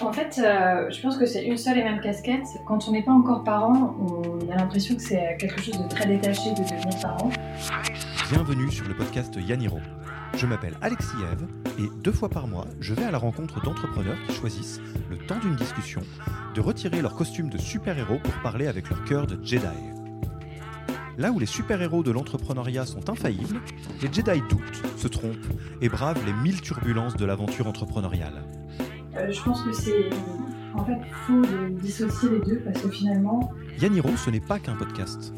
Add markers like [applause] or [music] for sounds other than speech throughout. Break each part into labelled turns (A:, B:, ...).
A: En fait, euh, je pense que c'est une seule et même casquette. Quand on n'est pas encore parent, on a l'impression que c'est quelque chose de très détaché de devenir parent.
B: Bienvenue sur le podcast Yaniro. Je m'appelle Alexis Eve et deux fois par mois, je vais à la rencontre d'entrepreneurs qui choisissent, le temps d'une discussion, de retirer leur costume de super-héros pour parler avec leur cœur de Jedi. Là où les super-héros de l'entrepreneuriat sont infaillibles, les Jedi doutent, se trompent et bravent les mille turbulences de l'aventure entrepreneuriale.
A: Euh, je pense que c'est en fait faux de dissocier les deux parce que finalement.
B: Yaniro, ce n'est pas qu'un podcast.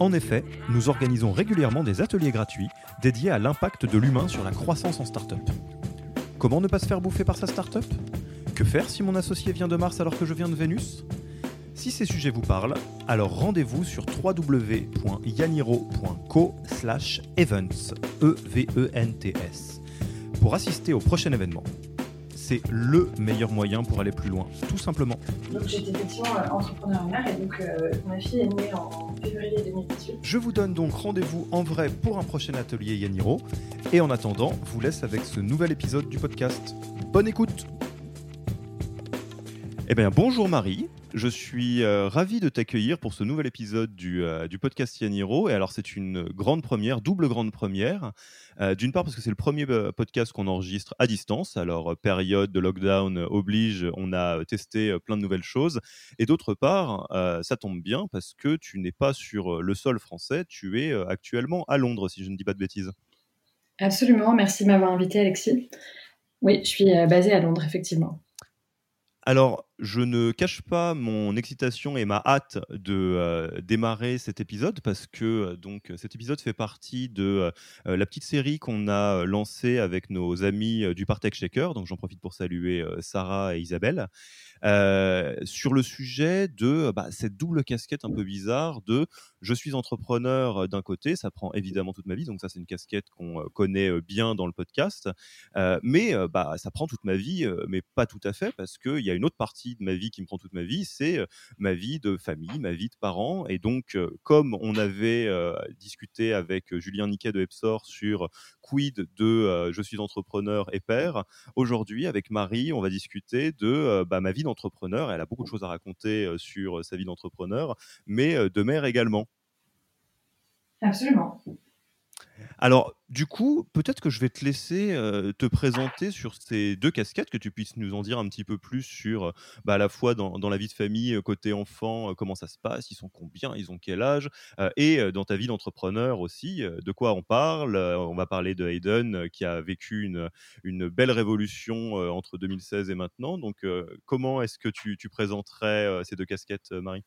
B: En effet, nous organisons régulièrement des ateliers gratuits dédiés à l'impact de l'humain sur la croissance en start-up. Comment ne pas se faire bouffer par sa start-up? Que faire si mon associé vient de Mars alors que je viens de Vénus? Si ces sujets vous parlent, alors rendez-vous sur www.yaniro.co/events e v -E pour assister au prochain événement c'est le meilleur moyen pour aller plus loin, tout simplement.
A: Donc j'étais effectivement euh, et donc euh, ma fille est née en février 2018.
B: Je vous donne donc rendez-vous en vrai pour un prochain atelier Yaniro et en attendant, vous laisse avec ce nouvel épisode du podcast. Bonne écoute Eh bien bonjour Marie, je suis euh, ravi de t'accueillir pour ce nouvel épisode du, du podcast Yaniro. Et alors, c'est une grande première, double grande première. Euh, d'une part parce que c'est le premier euh, podcast qu'on enregistre à distance. Alors, euh, période de lockdown oblige, on a testé plein de nouvelles choses. Et d'autre part, ça tombe bien parce que tu n'es pas sur le sol français, tu es actuellement à Londres, si je ne dis pas de bêtises.
A: Absolument, merci de m'avoir invité Alexis. Oui, je suis basée à Londres, effectivement.
B: Alors, je ne cache pas mon excitation et ma hâte de euh, démarrer cet épisode parce que euh, donc cet épisode fait partie de euh, la petite série qu'on a lancée avec nos amis du Partech Shaker. Donc, j'en profite pour saluer Sarah et Isabelle. Sur le sujet de bah, cette double casquette un peu bizarre de je suis entrepreneur d'un côté, ça prend évidemment toute ma vie, donc ça c'est une casquette qu'on connaît bien dans le podcast, mais bah, ça prend toute ma vie, mais pas tout à fait, parce qu'il y a une autre partie de ma vie qui me prend toute ma vie, c'est ma vie de famille, ma vie de parents, et donc comme on avait discuté avec Julien Niquet de Epsor sur quid de je suis entrepreneur et père, aujourd'hui avec Marie, on va discuter de bah, ma vie d'entrepreneur. Elle a beaucoup de choses à raconter sur sa vie d'entrepreneur, mais de mère également.
A: Absolument.
B: Alors, du coup, peut-être que je vais te laisser te présenter sur ces deux casquettes, que tu puisses nous en dire un petit peu plus sur, bah, à la fois dans, la vie de famille, côté enfant, comment ça se passe, ils sont combien, ils ont quel âge, et dans ta vie d'entrepreneur aussi, de quoi on parle. on va parler de Hayden qui a vécu une, une belle révolution entre 2016 et maintenant. Donc, comment est-ce que tu présenterais ces deux casquettes, Marie?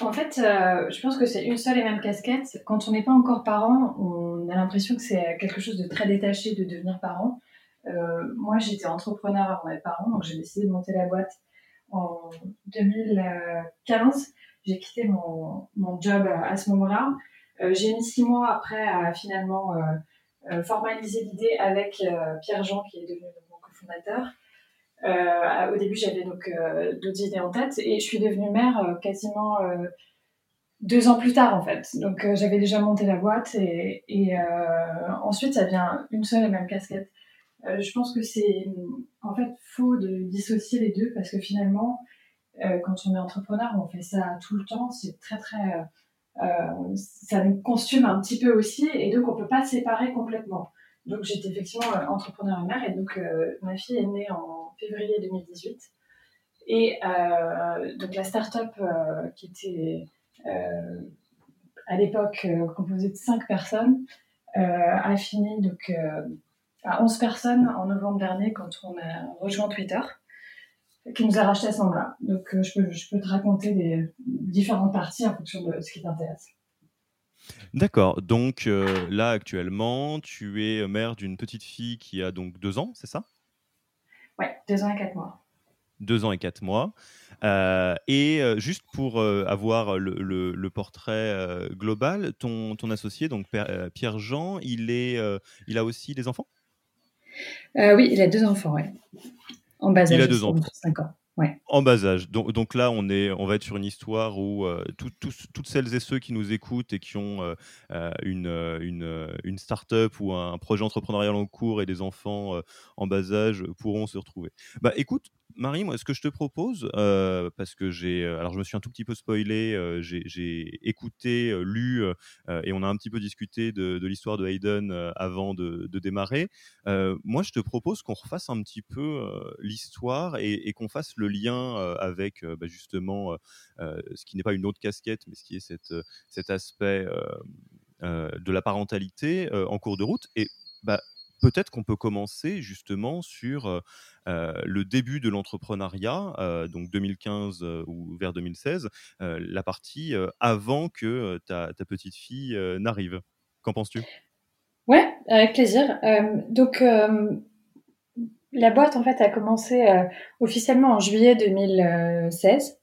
A: En fait, euh, je pense que c'est une seule et même casquette. Quand on n'est pas encore parent, on a l'impression que c'est quelque chose de très détaché de devenir parent. Euh, moi, j'étais entrepreneur avant d'être parent, donc j'ai décidé de monter la boîte en 2015. J'ai quitté mon, mon, job à ce moment-là. Euh, j'ai mis six mois après à finalement formaliser l'idée avec Pierre-Jean, qui est devenu mon cofondateur. Euh, au début, j'avais donc euh, d'autres idées en tête et je suis devenue mère euh, quasiment deux ans plus tard en fait. Donc j'avais déjà monté la boîte et, et ensuite ça devient une seule et même casquette. je pense que c'est en fait faux de dissocier les deux parce que finalement, quand on est entrepreneur, on fait ça tout le temps. C'est très très, ça nous consume un petit peu aussi et donc on peut pas séparer complètement. Donc j'étais effectivement entrepreneur et mère et donc ma fille est née en février 2018. Et euh, donc la start-up euh, qui était euh, à l'époque composée de 5 personnes a fini donc à 11 personnes en novembre dernier quand on a rejoint Twitter qui nous a racheté à ce moment-là. Donc je, peux, je peux te raconter les différentes parties en fonction de ce qui t'intéresse.
B: D'accord. Donc là, actuellement, tu es mère d'une petite fille qui a donc deux ans, c'est ça?
A: Ouais, deux ans et quatre mois.
B: Deux ans et quatre mois. Euh, et euh, juste pour euh, avoir le, portrait global, ton, ton associé, donc Pierre-Jean, il, est, il a aussi des enfants?
A: Oui, il a deux enfants, ouais. En bas âge.
B: Il a deux enfants.
A: Cinq ans.
B: En bas âge. Donc, là, on, est, on va être sur une histoire où euh, toutes celles et ceux qui nous écoutent et qui ont euh, euh, une, une, une start-up ou un projet entrepreneurial en cours et des enfants en bas âge pourront se retrouver. Bah écoute, Marie, moi, ce que je te propose, parce que j'ai, alors je me suis un tout petit peu spoilé, j'ai écouté, lu, et on a un petit peu discuté de, l'histoire de Hayden avant de, démarrer. moi, je te propose qu'on refasse un petit peu l'histoire et, qu'on fasse le lien avec bah, justement ce qui n'est pas une autre casquette, mais ce qui est cet aspect de la parentalité en cours de route. Et bah, peut-être qu'on peut commencer justement sur le début de l'entrepreneuriat, donc 2015 ou vers 2016, la partie avant que ta, petite fille n'arrive. Qu'en penses-tu?
A: Ouais, avec plaisir. donc, la boîte, en fait, a commencé officiellement en juillet 2016.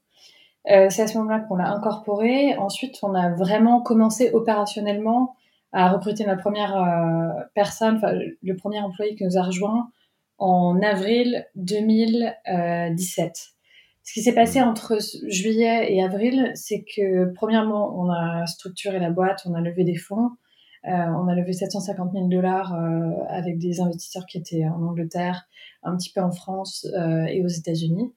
A: c'est à ce moment-là qu'on l'a incorporé. Ensuite, on a vraiment commencé opérationnellement à recruter ma première euh, personne, le premier employé qui nous a rejoint en avril 2017. Ce qui s'est passé mmh. entre juillet et avril, c'est que premièrement, on a structuré la boîte, on a levé des fonds, euh, on a levé 750 000 dollars euh, avec des investisseurs qui étaient en Angleterre, un petit peu en France et aux États-Unis.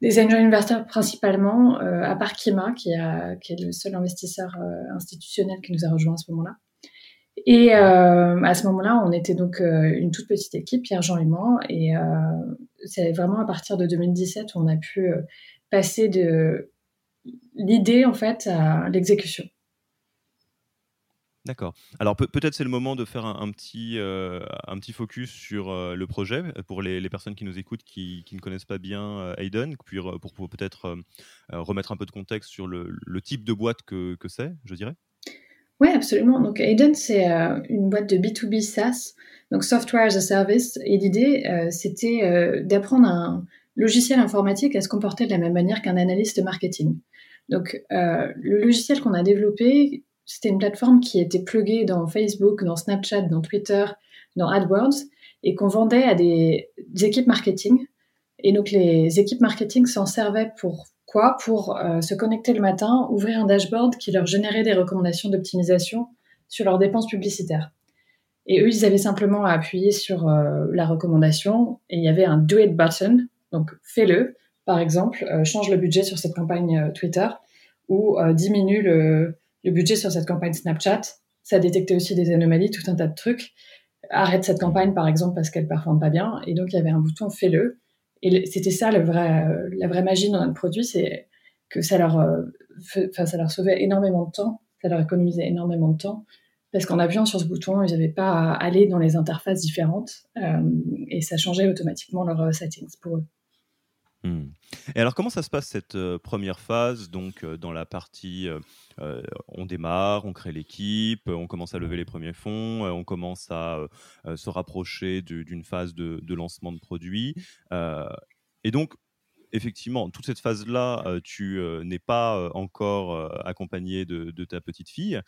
A: Des angel investors principalement, à part Kima, qui, a, qui, est le seul investisseur institutionnel qui nous a rejoint à ce moment-là. Et euh, à ce moment-là, on était donc euh, une toute petite équipe, Pierre, Jean et moi. Et euh, c'est vraiment à partir de 2017 où on a pu passer de l'idée en fait à l'exécution.
B: D'accord. Alors peut-être c'est le moment de faire un, petit, un petit focus sur le projet pour les, personnes qui nous écoutent qui, qui ne connaissent pas bien Hayden, puis pour, peut-être remettre un peu de contexte sur le, le type de boîte que, que c'est, je dirais.
A: Oui, absolument. Donc Aiden, c'est euh, une boîte de B2B SaaS, donc Software as a Service. Et l'idée, euh, c'était euh, d'apprendre un logiciel informatique à se comporter de la même manière qu'un analyste marketing. Donc le logiciel qu'on a développé, c'était une plateforme qui était pluguée dans Facebook, dans Snapchat, dans Twitter, dans AdWords, et qu'on vendait à des, des équipes marketing. Et donc les équipes marketing s'en servaient pour Quoi Pour euh, se connecter le matin, ouvrir un dashboard qui leur générait des recommandations d'optimisation sur leurs dépenses publicitaires. Et eux, ils avaient simplement à appuyer sur euh, la recommandation et il y avait un do it button, donc fais-le. Par exemple, euh, change le budget sur cette campagne Twitter ou diminue le, budget sur cette campagne Snapchat. Ça détectait aussi des anomalies, tout un tas de trucs. Arrête cette campagne, par exemple, parce qu'elle performe pas bien. Et donc, il y avait un bouton fais-le. Et c'était ça la vraie magie dans notre produit, c'est que ça leur, euh, enfin, ça leur sauvait énormément de temps, ça leur économisait énormément de temps, parce qu'en appuyant sur ce bouton, ils n'avaient pas à aller dans les interfaces différentes euh, et ça changeait automatiquement leurs euh, settings pour eux.
B: Hmm. Et alors, comment ça se passe cette première phase? Donc, dans la partie, on démarre, on crée l'équipe, on commence à lever les premiers fonds, on commence à se rapprocher d'une phase de, lancement de produit. et donc, effectivement, toute cette phase-là, tu n'es pas encore accompagné de, ta petite fille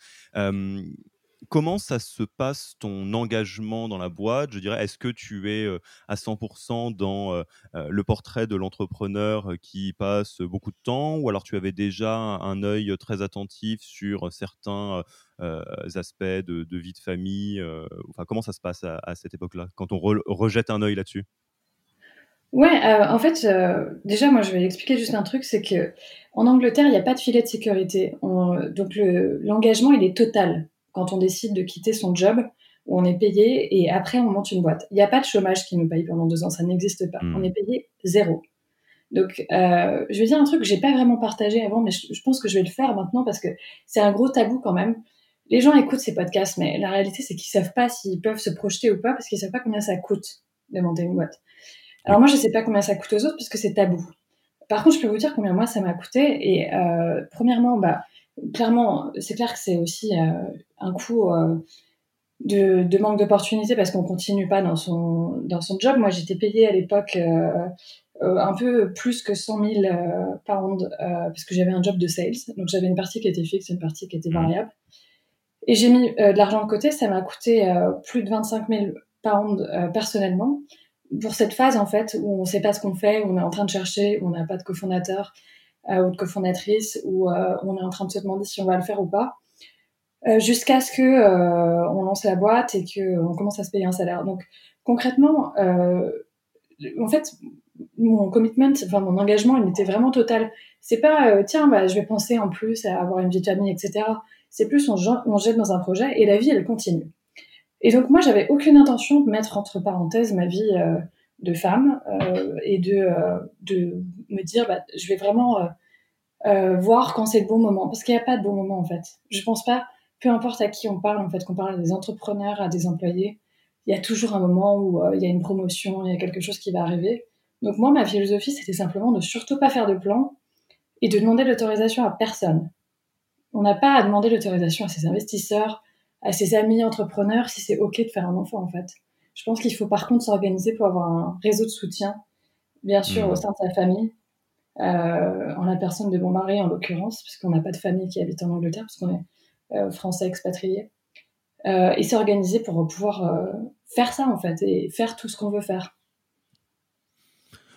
B: comment ça se passe ton engagement dans la boîte? Je dirais, est-ce que tu es à 100% dans le portrait de l'entrepreneur qui passe beaucoup de temps? Ou alors tu avais déjà un œil très attentif sur certains aspects de, vie de famille Enfin, comment ça se passe à, cette époque-là quand on rejette un œil là-dessus?
A: Ouais, en fait, déjà, moi, je vais expliquer juste un truc, c'est que en Angleterre, il n'y a pas de filet de sécurité. donc, l'engagement, il est total quand on décide de quitter son job où on est payé et après on monte une boîte. Il n'y a pas de chômage qui nous paye pendant deux ans, ça n'existe pas. Hmm. On est payé zéro. Donc, euh, je vais dire un truc que j'ai pas vraiment partagé avant, mais je, pense que je vais le faire maintenant parce que c'est un gros tabou quand même. Les gens écoutent ces podcasts, mais la réalité c'est qu'ils savent pas s'ils peuvent se projeter ou pas parce qu'ils savent pas combien ça coûte de monter une boîte. Alors moi, je sais pas combien ça coûte aux autres puisque c'est tabou. Par contre, je peux vous dire combien moi ça m'a coûté. Et euh, premièrement, bah clairement, c'est clair que c'est aussi euh, un coup euh, de, manque d'opportunité parce qu'on continue pas dans son, dans son job. Moi, j'étais payée à l'époque euh, un peu plus que 100 000 pounds parce que j'avais un job de sales. Donc, j'avais une partie qui était fixe une partie qui était mmh. variable. Et j'ai mis de l'argent de côté. Ça m'a coûté plus de 25 000 pounds personnellement. pour cette phase en fait où on ne sait pas ce qu'on fait, où on est en train de chercher, où on n'a pas de cofondateur ou de cofondatrice, où on est en train de se demander si on va le faire ou pas, jusqu'à ce que on lance la boîte et que on commence à se payer un salaire. Donc concrètement, en fait, mon commitment, enfin mon engagement, il était vraiment total. C'est pas tiens, bah, je vais penser en plus à avoir une vie de famille, etc. C'est plus on, jette dans un projet et la vie elle continue. Et donc moi, j'avais aucune intention de mettre entre parenthèses ma vie euh, de femme euh, et de, euh, de me dire, bah, je vais vraiment voir quand c'est le bon moment, parce qu'il n'y a pas de bon moment en fait. Je pense pas, peu importe à qui on parle, en fait, qu'on parle à des entrepreneurs, à des employés, il y a toujours un moment où il y a une promotion, il y a quelque chose qui va arriver. Donc moi, ma philosophie, c'était simplement de surtout pas faire de plan et de demander l'autorisation à personne. On n'a pas à demander l'autorisation à ses investisseurs, à ses amis entrepreneurs si c'est OK de faire un enfant, en fait. Je pense qu'il faut par contre s'organiser pour avoir un réseau de soutien, bien sûr, au mmh. sein de sa famille, euh, en la personne de mon mari en l'occurrence, puisqu'on n'a pas de famille qui habite en Angleterre, parce qu'on est euh, français expatrié, euh, et s'organiser pour pouvoir faire ça, en fait, et faire tout ce qu'on veut faire.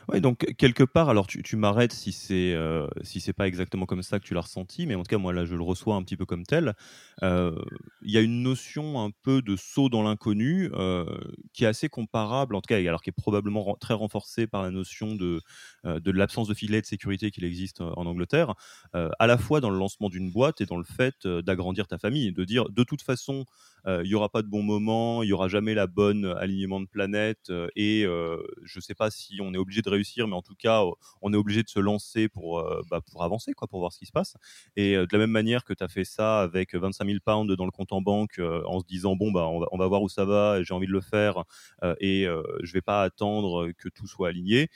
B: Oui, donc quelque part, alors tu, tu m'arrêtes si c'est euh, si c'est pas exactement comme ça que tu l'as ressenti, mais en tout cas moi là je le reçois un petit peu comme tel. Euh, il y a une notion un peu de saut dans l'inconnu euh, qui est assez comparable, en tout cas alors qui est probablement très renforcée par la notion de de l'absence de filet de sécurité qu'il existe en Angleterre, à la fois dans le lancement d'une boîte et dans le fait d'agrandir ta famille, de dire de toute façon il n'y aura pas de bon moment, il y aura jamais la bonne alignement de planète et je sais pas si on est obligé de réussir, mais en tout cas, on est obligé de se lancer pour, bah, pour avancer, quoi, pour voir ce qui se passe. Et de la même manière que tu as fait ça avec 25 000 pounds dans le compte en banque en se disant, bon, bah, on va, voir où ça va, j'ai envie de le faire et je vais pas attendre que tout soit aligné.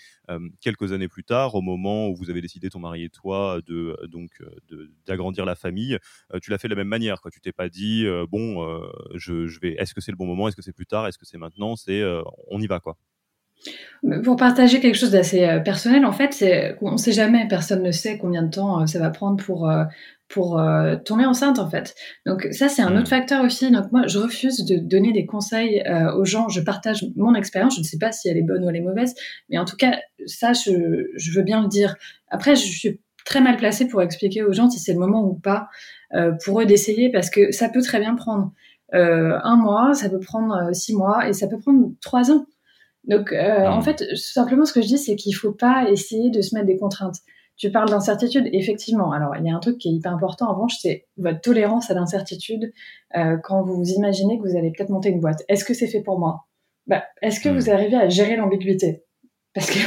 B: quelques années plus tard, au moment où vous avez décidé, ton mari et toi, de donc d'agrandir la famille, tu l'as fait de la même manière. Quoi. Tu t'es pas dit, bon, je, je vais, est-ce que c'est le bon moment, est-ce que c'est plus tard, est-ce que c'est maintenant, c'est on y va quoi.
A: Pour partager quelque chose d'assez euh, personnel, en fait, c'est on ne sait jamais, personne ne sait combien de temps euh, ça va prendre pour euh, pour tomber enceinte, en fait. Donc ça, c'est un autre mmh. facteur aussi. Donc moi, je refuse de donner des conseils aux gens. Je partage mon expérience. Je ne sais pas si elle est bonne ou elle est mauvaise, mais en tout cas, ça, je, je veux bien le dire. Après, je suis très mal placée pour expliquer aux gens si c'est le moment ou pas pour eux d'essayer, parce que ça peut très bien prendre un mois, ça peut prendre six mois et ça peut prendre trois ans. Donc, euh, en hmm. fait, simplement, ce que je dis, c'est qu'il ne faut pas essayer de se mettre des contraintes. Tu parles d'incertitude, effectivement. Alors, il y a un truc qui est hyper important, en revanche, c'est votre tolérance à l'incertitude euh, quand vous imaginez que vous allez peut-être monter une boîte. Est-ce que c'est fait pour moi? Bah, Est-ce que hmm. vous arrivez à gérer l'ambiguïté? Parce que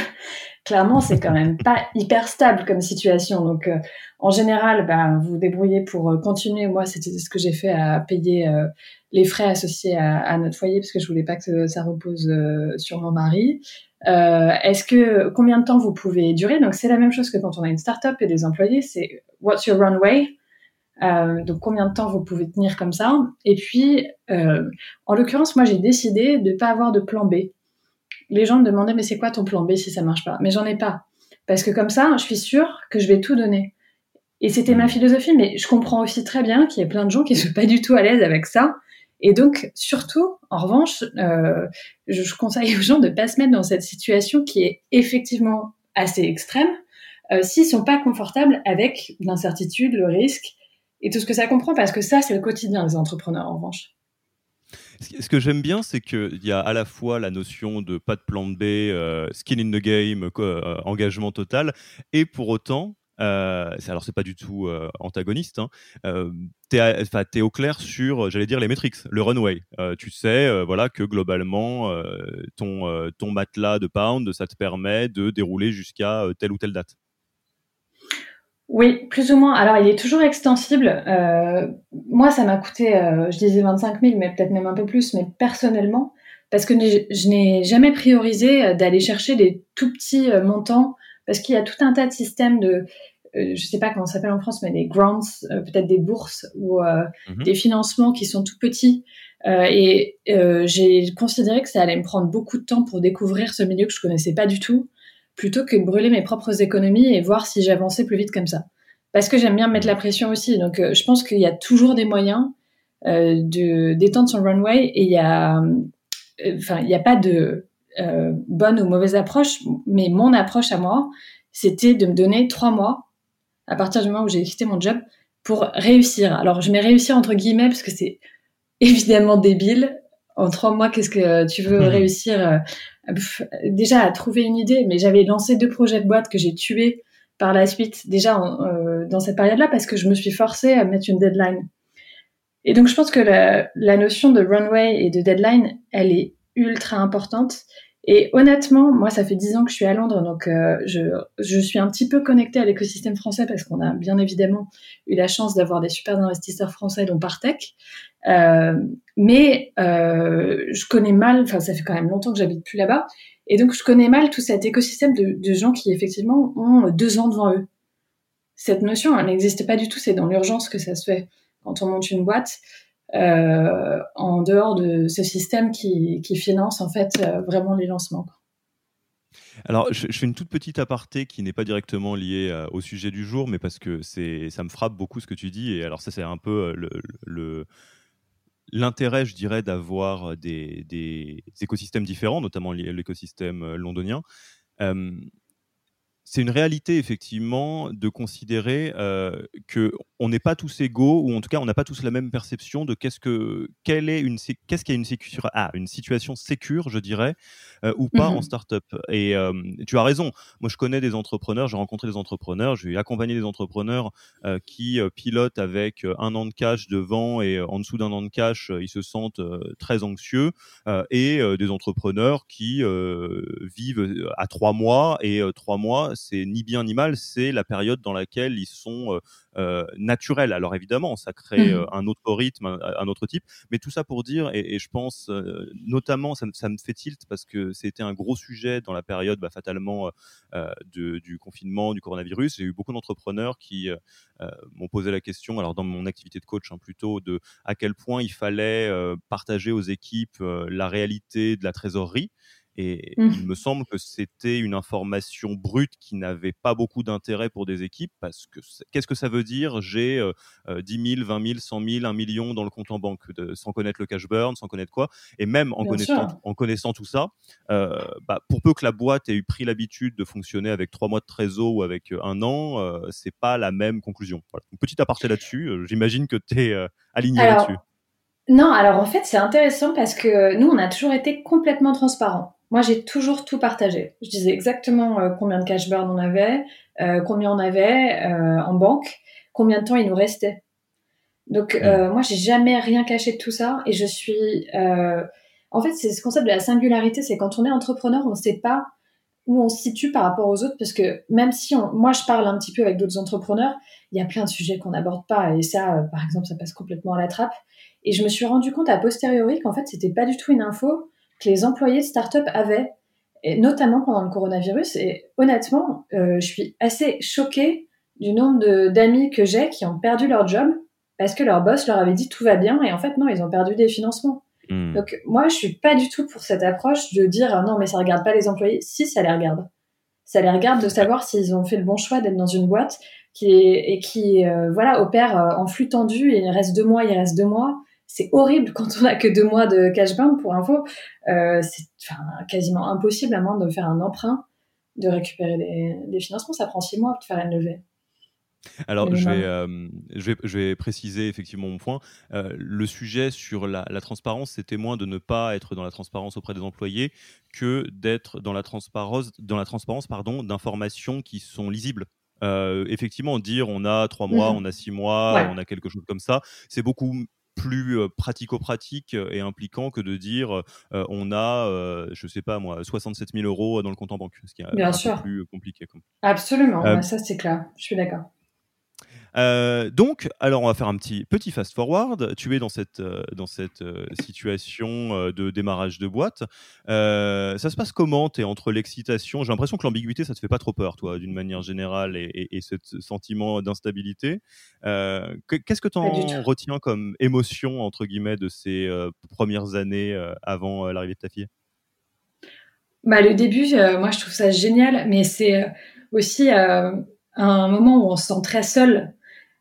A: clairement, c'est quand même pas hyper stable comme situation. Donc, euh, en général, bah, vous vous débrouillez pour euh, continuer. Moi, c'était ce que j'ai fait à payer euh, les frais associés à, notre foyer parce que je voulais pas que ça repose sur mon mari. Est-ce que combien de temps vous pouvez durer? Donc, c'est la même chose que quand on a une start-up et des employés. C'est what's your runway? Donc combien de temps vous pouvez tenir comme ça? Et puis, en l'occurrence, moi j'ai décidé de ne pas avoir de plan B les gens me demandaient mais c'est quoi ton plan B si ça marche pas? Mais j'en ai pas parce que comme ça, je suis sûre que je vais tout donner. Et c'était ma mmh. philosophie, mais je comprends aussi très bien qu'il y a plein de gens qui ne sont pas du tout à l'aise avec ça. Et donc, surtout, en revanche, euh, je, conseille aux gens de ne pas se mettre dans cette situation qui est effectivement assez extrême euh, s'ils sont pas confortables avec l'incertitude, le risque et tout ce que ça comprend, parce que ça, c'est le quotidien des entrepreneurs, en revanche.
B: Ce que j'aime bien, c'est qu'il y a à la fois la notion de pas de plan B, euh, skin in the game, euh, engagement total, et pour autant, euh, alors c'est pas du tout euh, antagoniste, hein, tu es, au clair sur, j'allais dire, les métriques, le runway. tu sais voilà, que globalement, ton, ton matelas de pound, ça te permet de dérouler jusqu'à telle ou telle date.
A: Oui, plus ou moins. Alors, il est toujours extensible. Euh, moi, ça m'a coûté, euh, je disais 25 000, mais peut-être même un peu plus, mais personnellement, parce que je n'ai jamais priorisé euh, d'aller chercher des tout petits montants, parce qu'il y a tout un tas de systèmes de, je sais pas comment ça s'appelle en France, mais des grants, peut-être des bourses ou mhm. des financements qui sont tout petits. et j'ai considéré que ça allait me prendre beaucoup de temps pour découvrir ce milieu que je connaissais pas du tout plutôt que de brûler mes propres économies et voir si j'avançais plus vite comme ça. Parce que j'aime bien mettre la pression aussi. Donc, euh, je pense qu'il y a toujours des moyens euh, de d'étendre son runway et il y a, euh, enfin, il n'y a pas de bonne ou mauvaise approche, mais mon approche à moi, c'était de me donner trois mois à partir du moment où j'ai quitté mon job pour réussir. Alors, je mets réussir entre guillemets parce que c'est [laughs] évidemment débile. En trois mois, qu'est-ce que tu veux mmh. Déjà à trouver une idée, mais j'avais lancé deux projets de boîte que j'ai tués par la suite, déjà euh, dans cette période-là, parce que je me suis forcée à mettre une deadline. Et donc, je pense que la, la notion de runway et de deadline, elle est ultra importante. Et honnêtement, moi, ça fait dix ans que je suis à Londres, donc euh, je, je, suis un petit peu connectée à l'écosystème français parce qu'on a bien évidemment eu la chance d'avoir des super investisseurs français, dont Partech. Euh, mais euh, je connais mal, enfin, ça fait quand même longtemps que j'habite plus là-bas, et donc je connais mal tout cet écosystème de, gens qui effectivement ont deux ans devant eux. Cette notion, n'existe pas du tout. C'est dans l'urgence que ça se fait quand on monte une boîte. Euh, en dehors de ce système qui, finance en fait vraiment les lancements.
B: Alors, je, fais une toute petite aparté qui n'est pas directement liée au sujet du jour, mais parce que ça me frappe beaucoup ce que tu dis. Et alors, ça, c'est un peu le, l'intérêt, je dirais, d'avoir des, des, écosystèmes différents, notamment l'écosystème londonien c'est une réalité effectivement de considérer euh, que on n'est pas tous égaux ou en tout cas on n'a pas tous la même perception de qu'est-ce que quelle est une qu'est-ce qu'il y a une ah, une situation sécure je dirais euh, ou pas en mmh startup. Et euh, tu as raison. Moi je connais des entrepreneurs j'ai rencontré des entrepreneurs j'ai accompagné des entrepreneurs qui pilotent avec un an de cash devant et en dessous d'un an de cash ils se sentent très anxieux et des entrepreneurs qui vivent à trois mois et trois mois c'est ni bien ni mal, c'est la période dans laquelle ils sont euh, euh, naturels. Alors évidemment, ça crée mmh euh, un autre rythme, un, autre type, mais tout ça pour dire, et, je pense notamment, ça, me fait tilt parce que c'était un gros sujet dans la période bah, fatalement du confinement, du coronavirus. J'ai eu beaucoup d'entrepreneurs qui m'ont posé la question, alors dans mon activité de coach hein, plutôt, de à quel point il fallait partager aux équipes la réalité de la trésorerie. Et mmh. il me semble que c'était une information brute qui n'avait pas beaucoup d'intérêt pour des équipes parce que qu'est-ce que ça veut dire? J'ai 10 000, 20 000, 100 000, 1 million dans le compte en banque sans connaître le cash burn, sans connaître quoi. Et même en, connaissant, en connaissant tout ça, euh, bah, pour peu que la boîte ait eu pris l'habitude de fonctionner avec trois mois de trésor ou avec euh, un an, euh, c'est pas la même conclusion. Voilà. Une petite aparté là-dessus. Euh, j'imagine que tu es aligné là-dessus.
A: Non, alors en fait, c'est intéressant parce que nous, on a toujours été complètement transparents. Moi, j'ai toujours tout partagé. Je disais exactement euh, combien de cash burn on avait, euh, combien on avait euh, en banque, combien de temps il nous restait. Donc, moi, j'ai jamais rien caché de tout ça et je suis. En fait, c'est ce concept de la singularité, c'est quand on est entrepreneur, on ne sait pas où on se situe par rapport aux autres parce que même si on... moi je parle un petit peu avec d'autres entrepreneurs, il y a plein de sujets qu'on n'aborde pas et ça, par exemple, ça passe complètement à la trappe. Et je me suis rendu compte à posteriori qu'en fait, c'était pas du tout une info que les employés de start-up avaient, et notamment pendant le coronavirus. Et honnêtement, euh, je suis assez choquée du nombre d'amis que j'ai qui ont perdu leur job parce que leur boss leur avait dit tout va bien et en fait non, ils ont perdu des financements. Hmm. Donc moi, je suis pas du tout pour cette approche de dire non mais ça regarde pas les employés. Si ça les regarde, ça les regarde de savoir s'ils ont fait le bon choix d'être dans une boîte qui est, et qui euh, voilà opère euh, en flux tendu et il reste deux mois, il reste deux mois c'est horrible quand on a que deux mois de cash burn pour info. Euh, c'est quasiment impossible à moins de faire un emprunt, de récupérer des, financements. Ça prend six mois de faire une levée.
B: Alors, euh, je vais, je, vais, préciser effectivement mon point. Euh, le sujet sur la, transparence, c'était moins de ne pas être dans la transparence auprès des employés que d'être dans la transparence, dans la transparence pardon, d'informations qui sont lisibles. effectivement, dire on a trois mois, mmh on a six mois, on a quelque chose comme ça, c'est beaucoup plus pratico-pratique et impliquant que de dire on a, je sais pas moi, 67 000 euros dans le compte en banque, ce qui est Bien un sûr. peu plus compliqué.
A: Absolument, ça c'est clair, je suis d'accord.
B: Euh, donc, alors on va faire un petit, petit fast forward. Tu es dans cette, euh, dans cette euh, situation de démarrage de boîte. ça se passe comment? Tu es entre l'excitation, j'ai l'impression que l'ambiguïté, ça te fait pas trop peur, toi, d'une manière générale, et, et, ce sentiment d'instabilité. Qu'est-ce que tu en retiens comme émotion, entre guillemets, de ces premières années avant l'arrivée de ta fille?
A: Bah, Le début, moi, je trouve ça génial, mais c'est aussi un moment où on se sent très seul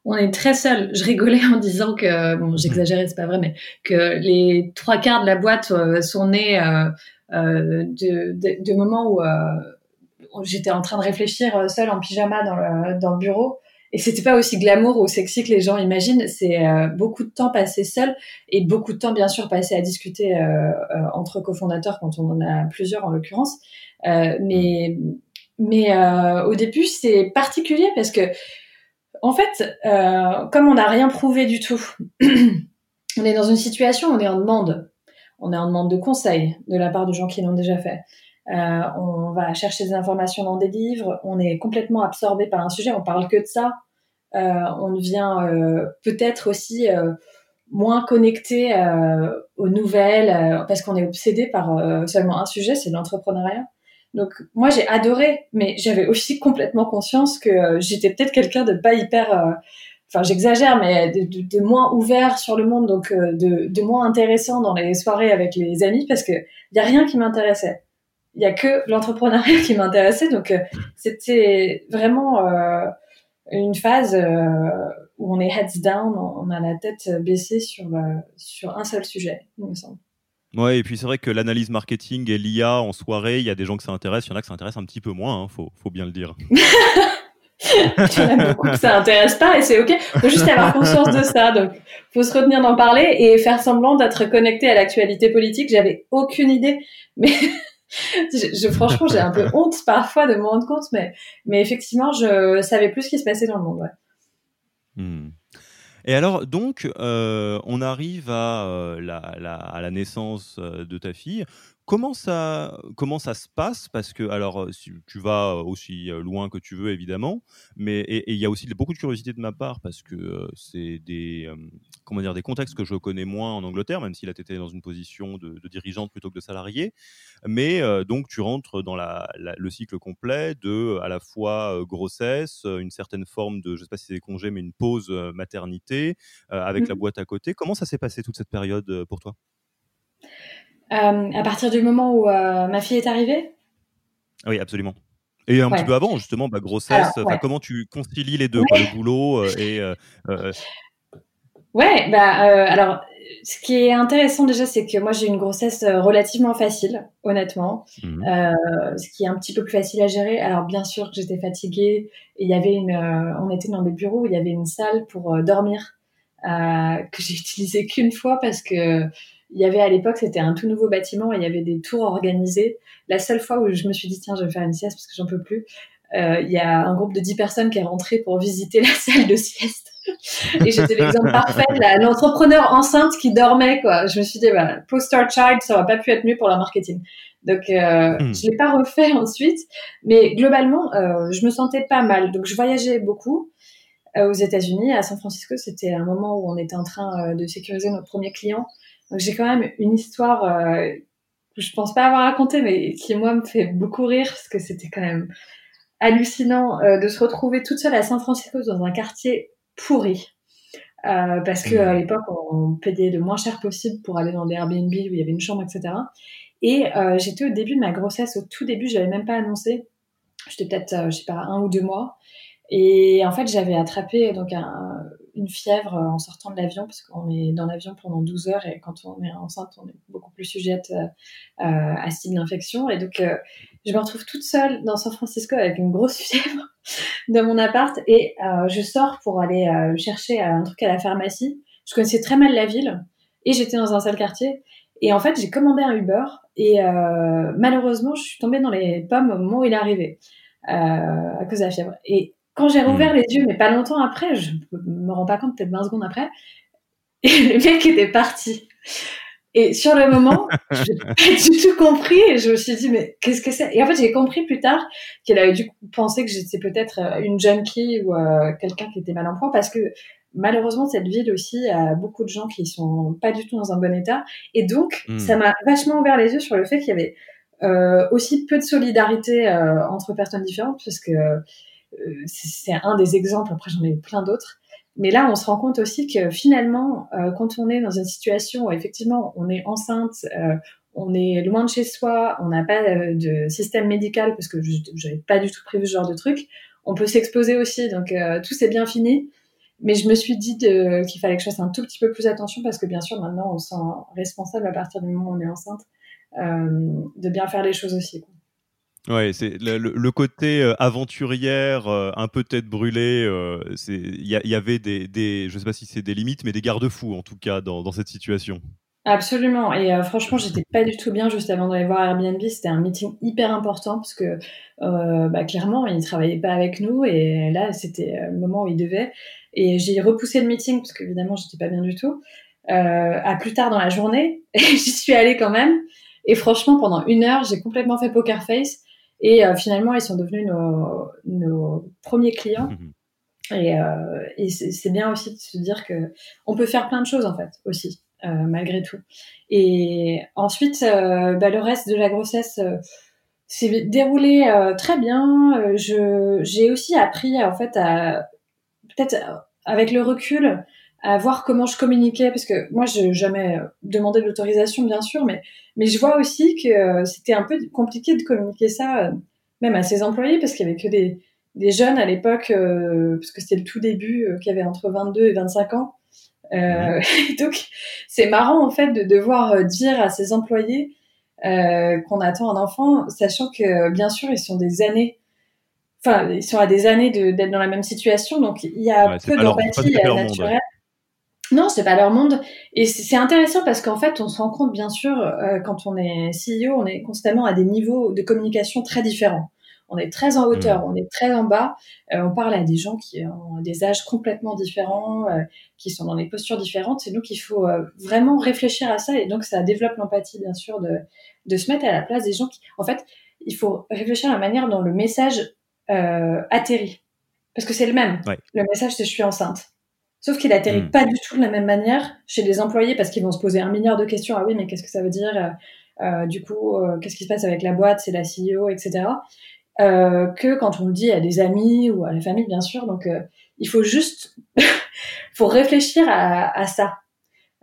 A: on est très seul. Je rigolais en disant que, bon, j'exagérais, c'est pas vrai, mais que les trois quarts de la boîte euh, sont nés euh, de, de, de, moments où j'étais en train de réfléchir seule en pyjama dans le, dans le bureau et c'était pas aussi glamour ou sexy que les gens imaginent. C'est euh, beaucoup de temps passé seul et beaucoup de temps, bien sûr, passé à discuter euh, euh, entre cofondateurs quand on en a plusieurs en l'occurrence. mais mais au début, c'est particulier parce que, en fait, comme on n'a rien prouvé du tout, [clears throat] on est dans une situation, on est en demande. On est en demande de conseils de la part de gens qui l'ont déjà fait. Euh, on va chercher des informations dans des livres, on est complètement absorbé par un sujet, on parle que de ça. Euh, on devient euh, peut-être aussi moins connecté aux nouvelles parce qu'on est obsédé par seulement un sujet, c'est l'entrepreneuriat. Donc moi j'ai adoré, mais j'avais aussi complètement conscience que j'étais peut-être quelqu'un de pas hyper, enfin j'exagère, mais de, moins ouvert sur le monde, donc de, de, moins intéressant dans les soirées avec les amis parce que y a rien qui m'intéressait il y a que l'entrepreneuriat qui m'intéressait. Donc, euh, c'était vraiment euh, une phase euh, où on est heads down, on a la tête baissée sur, sur un seul sujet, il me semble.
B: Ouais, et puis c'est vrai que l'analyse marketing et l'IA en soirée, il y a des gens que ça intéresse, il y en a que ça intéresse un petit peu moins, il hein, faut, faut, bien le dire. [laughs]
A: il y en a beaucoup que ça intéresse pas et c'est ok. Faut juste avoir conscience de ça. Donc, faut se retenir d'en parler et faire semblant d'être connecté à l'actualité politique. J'avais aucune idée, mais [laughs] je, franchement, j'ai un peu honte parfois de me rendre compte, mais, mais effectivement, je savais plus ce qui se passait dans le monde.
B: Hmm. Et alors, donc, euh, on arrive à, euh, la, à la naissance euh, de ta fille. Comment ça, comment ça se passe? Parce que, alors, tu vas aussi loin que tu veux, évidemment, mais il y a aussi beaucoup de curiosité de ma part parce que c'est des, comment dire, des contextes que je connais moins en Angleterre, même si là, tu étais dans une position de, dirigeante plutôt que de salarié. Mais donc, tu rentres dans la, le cycle complet de, à la fois grossesse, une certaine forme de, je ne sais pas si c'est des congés, mais une pause maternité avec la mmh boîte à côté. Comment ça s'est passé toute cette période pour toi?
A: À partir du moment où euh, ma fille est arrivée?
B: Oui, absolument. Et un petit peu avant, justement, bah, grossesse, comment tu concilies les deux, le boulot euh, et.
A: Ouais, bah, alors, ce qui est intéressant déjà, c'est que moi j'ai une grossesse relativement facile, honnêtement, mmh ce qui est un petit peu plus facile à gérer. Alors bien sûr que j'étais fatiguée, et il y avait une, on était dans des bureaux où il y avait une salle pour dormir que j'ai [laughs] utilisée qu'une fois parce que il y avait à l'époque, c'était un tout nouveau bâtiment et il y avait des tours organisés. La seule fois où je me suis dit, tiens, je vais faire une sieste parce que j'en peux plus, euh, il y a un groupe de 10 personnes qui est rentré pour visiter la [laughs] salle de sieste. et j'étais l'exemple parfait de l'entrepreneur enceinte qui dormait, quoi. Je me suis dit, bah, poster child, ça aurait pas pu être mieux pour la marketing. Donc, euh, hmm. je l'ai pas refait [laughs] ensuite. Mais globalement, euh, je me sentais pas mal. Donc, je voyageais beaucoup euh, aux États-Unis. À San Francisco, c'était un moment où on était en train de sécuriser notre premier client. Donc j'ai quand même une histoire euh, que je pense pas avoir racontée, mais qui moi me fait beaucoup rire parce que c'était quand même hallucinant euh, de se retrouver toute seule à San Francisco dans un quartier pourri. Euh, parce que à l'époque on payait le moins cher possible pour aller dans des Airbnb où il y avait une chambre, etc. Et j'étais au début de ma grossesse, au tout début, je l'avais même pas annoncé. J'étais peut-être, je sais pas, un ou deux mois. Et en fait, j'avais attrapé donc un, une fièvre en sortant de l'avion, parce qu'on est dans l'avion pendant 12 heures et quand on est enceinte, on est beaucoup plus sujette euh, à ce type d'infection. Et donc, euh, je me retrouve toute seule dans San Francisco avec une grosse [laughs] fièvre dans mon appart et euh, je sors pour aller chercher un truc à la pharmacie. Je connaissais très mal la ville et j'étais dans un sale quartier. Et en fait, j'ai commandé un Uber et malheureusement, je suis tombée dans les pommes au moment où il est arrivé à cause de la fièvre. Quand j'ai rouvert hmm. les yeux, mais pas longtemps après, je me rends pas compte, peut-être 20 secondes après, [laughs] et le mec était parti. Et sur le moment, [laughs] j'ai pas du tout compris et je me suis dit, mais qu'est-ce que c'est? Et en fait, j'ai compris plus tard qu'elle avait dû penser que j'étais peut-être euh, une junkie ou euh, quelqu'un qui était mal en point parce que malheureusement, cette ville aussi a beaucoup de gens qui sont pas du tout dans un bon état. Et donc, hmm. ça m'a vachement ouvert les yeux sur le fait qu'il y avait euh, aussi peu de solidarité euh, entre personnes différentes parce que c'est un des exemples, après j'en ai plein d'autres. Mais là, on se rend compte aussi que finalement, euh, quand on est dans une situation où effectivement on est enceinte, euh, on est loin de chez soi, on n'a pas de système médical parce que je n'avais pas du tout prévu ce genre de truc, on peut s'exposer aussi. Donc tout s'est bien fini. Mais je me suis dit qu'il fallait que je fasse un tout petit peu plus attention parce que bien sûr maintenant on se sent responsable à partir du moment où on est enceinte de bien faire les choses aussi.
B: Ouais, c'est le, côté aventurière, un peu tête brûlée. Il y, avait des, je sais pas si c'est des limites, mais des garde-fous en tout cas dans, cette situation.
A: Absolument. Et euh, franchement, j'étais pas du tout bien juste avant d'aller voir Airbnb. C'était un meeting hyper important parce que euh, bah, clairement, il travaillait pas avec nous et là, c'était euh, le moment où il devait. Et j'ai repoussé le meeting parce qu'évidemment, j'étais pas bien du tout. Euh, à plus tard dans la journée, [laughs] j'y suis allée quand même. Et franchement, pendant une heure, j'ai complètement fait poker face. Et euh, finalement, ils sont devenus nos, nos premiers clients. Et, et c'est bien aussi de se dire que on peut faire plein de choses en fait aussi. Euh, malgré tout. Et ensuite, euh, bah, le reste de la grossesse euh, s'est déroulé très bien. je j'ai aussi appris en fait à peut-être avec le recul à voir comment je communiquais parce que moi je jamais demandé l'autorisation bien sûr mais mais je vois aussi que c'était un peu compliqué de communiquer ça même à ses employés parce qu'il y avait que des des jeunes à l'époque parce que c'était le tout début qui avaient entre 22 et 25 ans. Euh, [laughs] donc, c'est marrant en fait de devoir euh, dire à ses employés euh, qu'on attend un enfant, sachant que bien sûr ils sont des années, enfin ils sont à des années d'être dans la même situation, donc il y a peu d'empathie naturelle. Non, c'est pas leur monde. Et c'est intéressant parce qu'en fait, on se rend compte, bien sûr, quand on est CEO, on est constamment à des niveaux de communication très différents on est très en hauteur, mm. on est très en bas. Euh, on parle à des gens qui ont des âges complètement différents, euh, qui sont dans des postures différentes. Et donc, il faut euh, vraiment réfléchir à ça. Et donc, ça développe l'empathie, bien sûr, de, de se mettre à la place des gens qui... En fait, il faut réfléchir à la manière dont le message atterrit. Parce que c'est le même. Le message, c'est je suis enceinte. Sauf qu'il atterrit mm. pas du tout de la même manière chez les employés parce qu'ils vont se poser un milliard de questions. Ah oui, mais qu'est-ce que ça veut dire Du coup, qu'est-ce qui se passe avec la boîte C'est la CEO, etc euh, que quand on le dit à des amis ou à la famille, bien sûr. Donc, euh, il faut juste, [laughs] faut réfléchir à, à ça,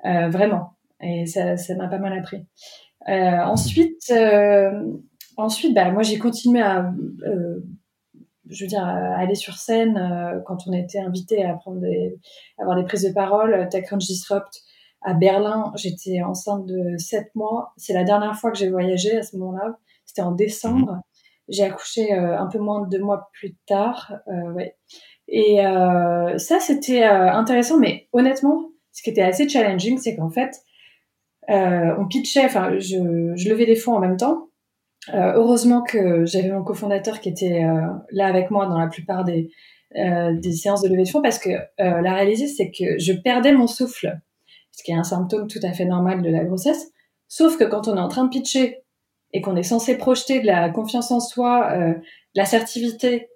A: euh, vraiment. Et ça, ça m'a pas mal appris. Euh, ensuite, euh, ensuite, bah, moi, j'ai continué à, je veux dire, à aller sur scène quand on était invité à prendre des, à avoir des prises de parole. TechCrunch Disrupt à Berlin, j'étais enceinte de 7 mois. C'est la dernière fois que j'ai voyagé à ce moment-là. C'était en décembre. J'ai accouché euh, un peu moins de deux mois plus tard. Euh, ouais. Et euh, ça, c'était intéressant, mais honnêtement, ce qui était assez challenging, c'est qu'en fait, on pitchait, enfin, je, je levais des fonds en même temps. Heureusement que j'avais mon cofondateur qui était là avec moi dans la plupart des, des séances de levée de fonds parce que la réalité, c'est que je perdais mon souffle, ce qui est un symptôme tout à fait normal de la grossesse. Sauf que quand on est en train de pitcher et qu'on est censé projeter de la confiance en soi, euh, l'assertivité,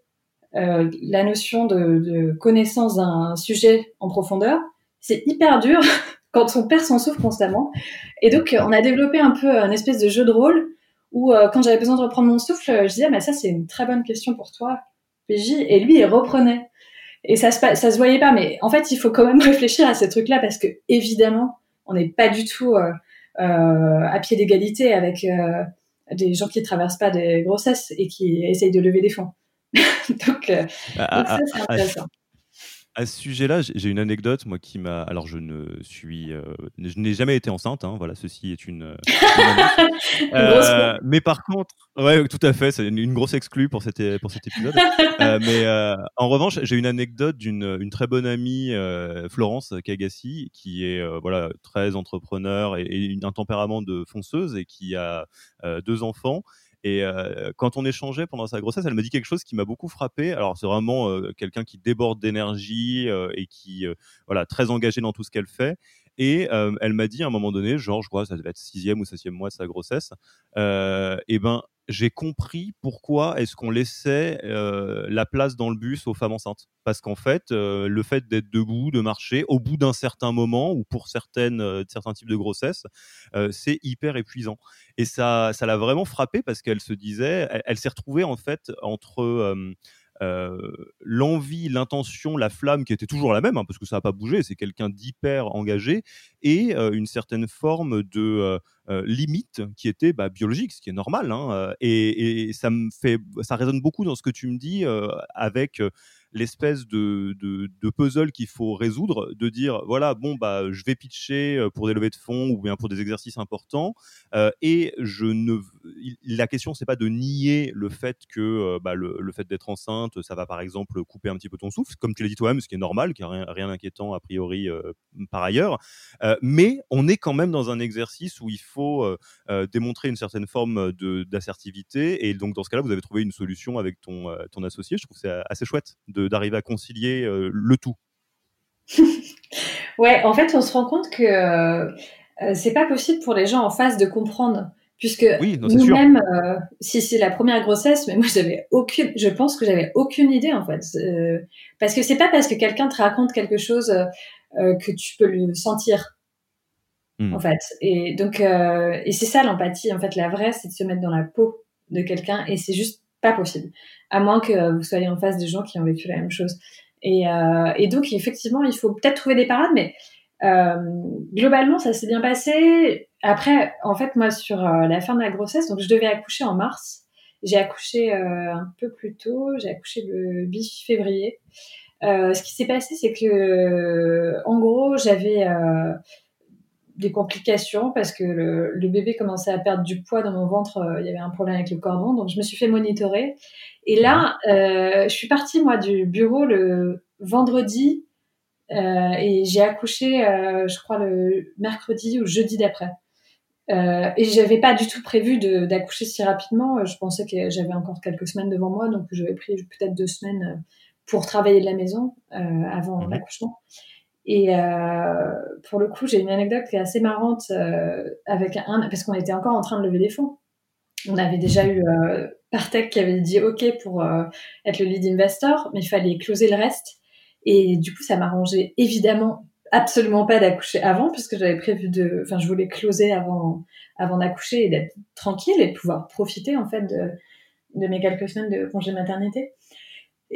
A: euh, la notion de, de connaissance d'un sujet en profondeur, c'est hyper dur [laughs] quand on perd son souffle constamment. Et donc, on a développé un peu un espèce de jeu de rôle où, euh, quand j'avais besoin de reprendre mon souffle, je disais, mais ça, c'est une très bonne question pour toi, PJ. Et lui, il reprenait. Et ça se, ça se voyait pas, mais en fait, il faut quand même [laughs] réfléchir à ces trucs-là parce que, évidemment, on n'est pas du tout euh, euh, à pied d'égalité avec euh, des gens qui traversent pas des grossesses et qui essayent de lever des fonds. [laughs] donc, euh,
B: ah, donc, ça, c'est ah, ah, intéressant à ce sujet-là, j'ai une anecdote, moi, qui m'a. Alors, je ne suis. Euh, je n'ai jamais été enceinte, hein, voilà, ceci est une. Euh, [laughs] euh, mais par contre, ouais, tout à fait, c'est une, grosse exclue pour, cet, pour cet épisode. [laughs] mais en revanche, j'ai une anecdote d'une une très bonne amie, Florence Cagassi, qui est voilà, très entrepreneur et, et un tempérament de fonceuse et qui a deux enfants et quand on échangeait pendant sa grossesse, elle me dit quelque chose qui m'a beaucoup frappé. Alors c'est vraiment quelqu'un qui déborde d'énergie et qui voilà très engagé dans tout ce qu'elle fait. Et elle m'a dit à un moment donné, genre je crois ça devait être sixième ou septième mois de sa grossesse, et ben j'ai compris pourquoi est-ce qu'on laissait euh, la place dans le bus aux femmes enceintes. Parce qu'en fait, euh, le fait d'être debout, de marcher, au bout d'un certain moment, ou pour certaines, euh, certains types de grossesse, c'est hyper épuisant. Et ça, ça l'a vraiment frappé parce qu'elle se disait, elle s'est retrouvée en fait entre l'envie, l'intention, la flamme qui était toujours la même, hein, parce que ça n'a pas bougé, c'est quelqu'un d'hyper engagé, et euh, une certaine forme de euh, limite qui était bah, biologique, ce qui est normal. Hein, et, ça me fait, ça résonne beaucoup dans ce que tu me dis avec l'espèce de, de, puzzle qu'il faut résoudre, de dire voilà, bon, bah, je vais pitcher euh, pour des levées de fonds ou bien pour des exercices importants. Euh, et je ne, la question, c'est pas de nier le fait que euh, bah, le, fait d'être enceinte, ça va par exemple couper un petit peu ton souffle, comme tu l'as dit toi-même, ce qui est normal, qui n'y a rien, rien d'inquiétant a priori par ailleurs. mais on est quand même dans un exercice où il faut démontrer une certaine forme d'assertivité. Et donc, dans ce cas-là, vous avez trouvé une solution avec ton, ton associé. Je trouve que c'est assez chouette d'arriver à concilier le tout. [laughs]
A: ouais, en fait, on se rend compte que euh, c'est pas possible pour les gens en face de comprendre. Puisque nous-mêmes, euh, si c'est la première grossesse, mais moi j'avais aucune, je pense que j'avais aucune idée en fait, euh, parce que c'est pas parce que quelqu'un te raconte quelque chose que tu peux le sentir, hmm. en fait. Et donc, et c'est ça l'empathie, en fait, la vraie, c'est de se mettre dans la peau de quelqu'un, et c'est juste pas possible, à moins que vous soyez en face de gens qui ont vécu la même chose. Et, euh, et donc, effectivement, il faut peut-être trouver des parades, mais euh, globalement, ça s'est bien passé. Après, en fait, moi, sur euh, la fin de la grossesse, donc je devais accoucher en mars. J'ai accouché un peu plus tôt. J'ai accouché le 8 février. ce qui s'est passé, c'est que, en gros, j'avais des complications parce que le, le, bébé commençait à perdre du poids dans mon ventre. Il y avait un problème avec le cordon, donc je me suis fait monitorer. Et là, euh, je suis partie moi du bureau le vendredi euh, et j'ai accouché, euh, je crois le mercredi ou jeudi d'après. Euh, et j'avais pas du tout prévu d'accoucher si rapidement. Je pensais que j'avais encore quelques semaines devant moi, donc j'avais pris peut-être deux semaines pour travailler de la maison avant mhm. l'accouchement. Et euh, pour le coup, j'ai une anecdote qui est assez marrante euh, avec un parce qu'on était encore en train de lever des fonds. On avait déjà eu euh, Partech qui avait dit OK pour euh, être le lead investor, mais il fallait closer le reste. Et du coup, ça m'arrangeait évidemment absolument pas d'accoucher avant, puisque j'avais prévu de, enfin, je voulais closer avant, avant d'accoucher et d'être tranquille et de pouvoir profiter en fait de, de mes quelques semaines de congé maternité.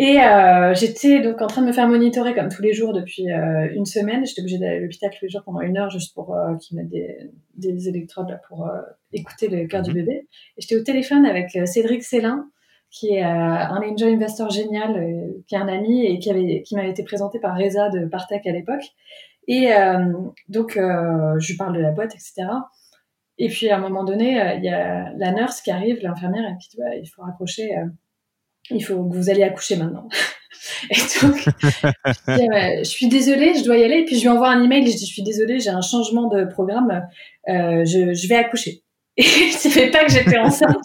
A: Et euh, j'étais donc en train de me faire monitorer comme tous les jours depuis euh, une semaine. J'étais obligée d'aller à l'hôpital tous les jours pendant une heure juste pour euh, qu'ils mettent des, des électrodes là, pour euh, écouter le cœur du mhm. bébé. Et j'étais au téléphone avec euh, Cédric Célin, qui est un angel investor génial, qui est un ami et qui avait qui m'avait été présenté par Reza de Partech à l'époque. Et donc je lui parle de la boîte, etc. Et puis à un moment donné, il y a la nurse qui arrive, l'infirmière, et qui dit il faut raccrocher il faut que vous alliez accoucher maintenant. [laughs] et donc, je, suis désolée, je dois y aller. Et puis, je lui envoie un email et je dis, je suis désolée, j'ai un changement de programme, euh, je, je, vais accoucher. [laughs] Et je ne savais pas que j'étais enceinte.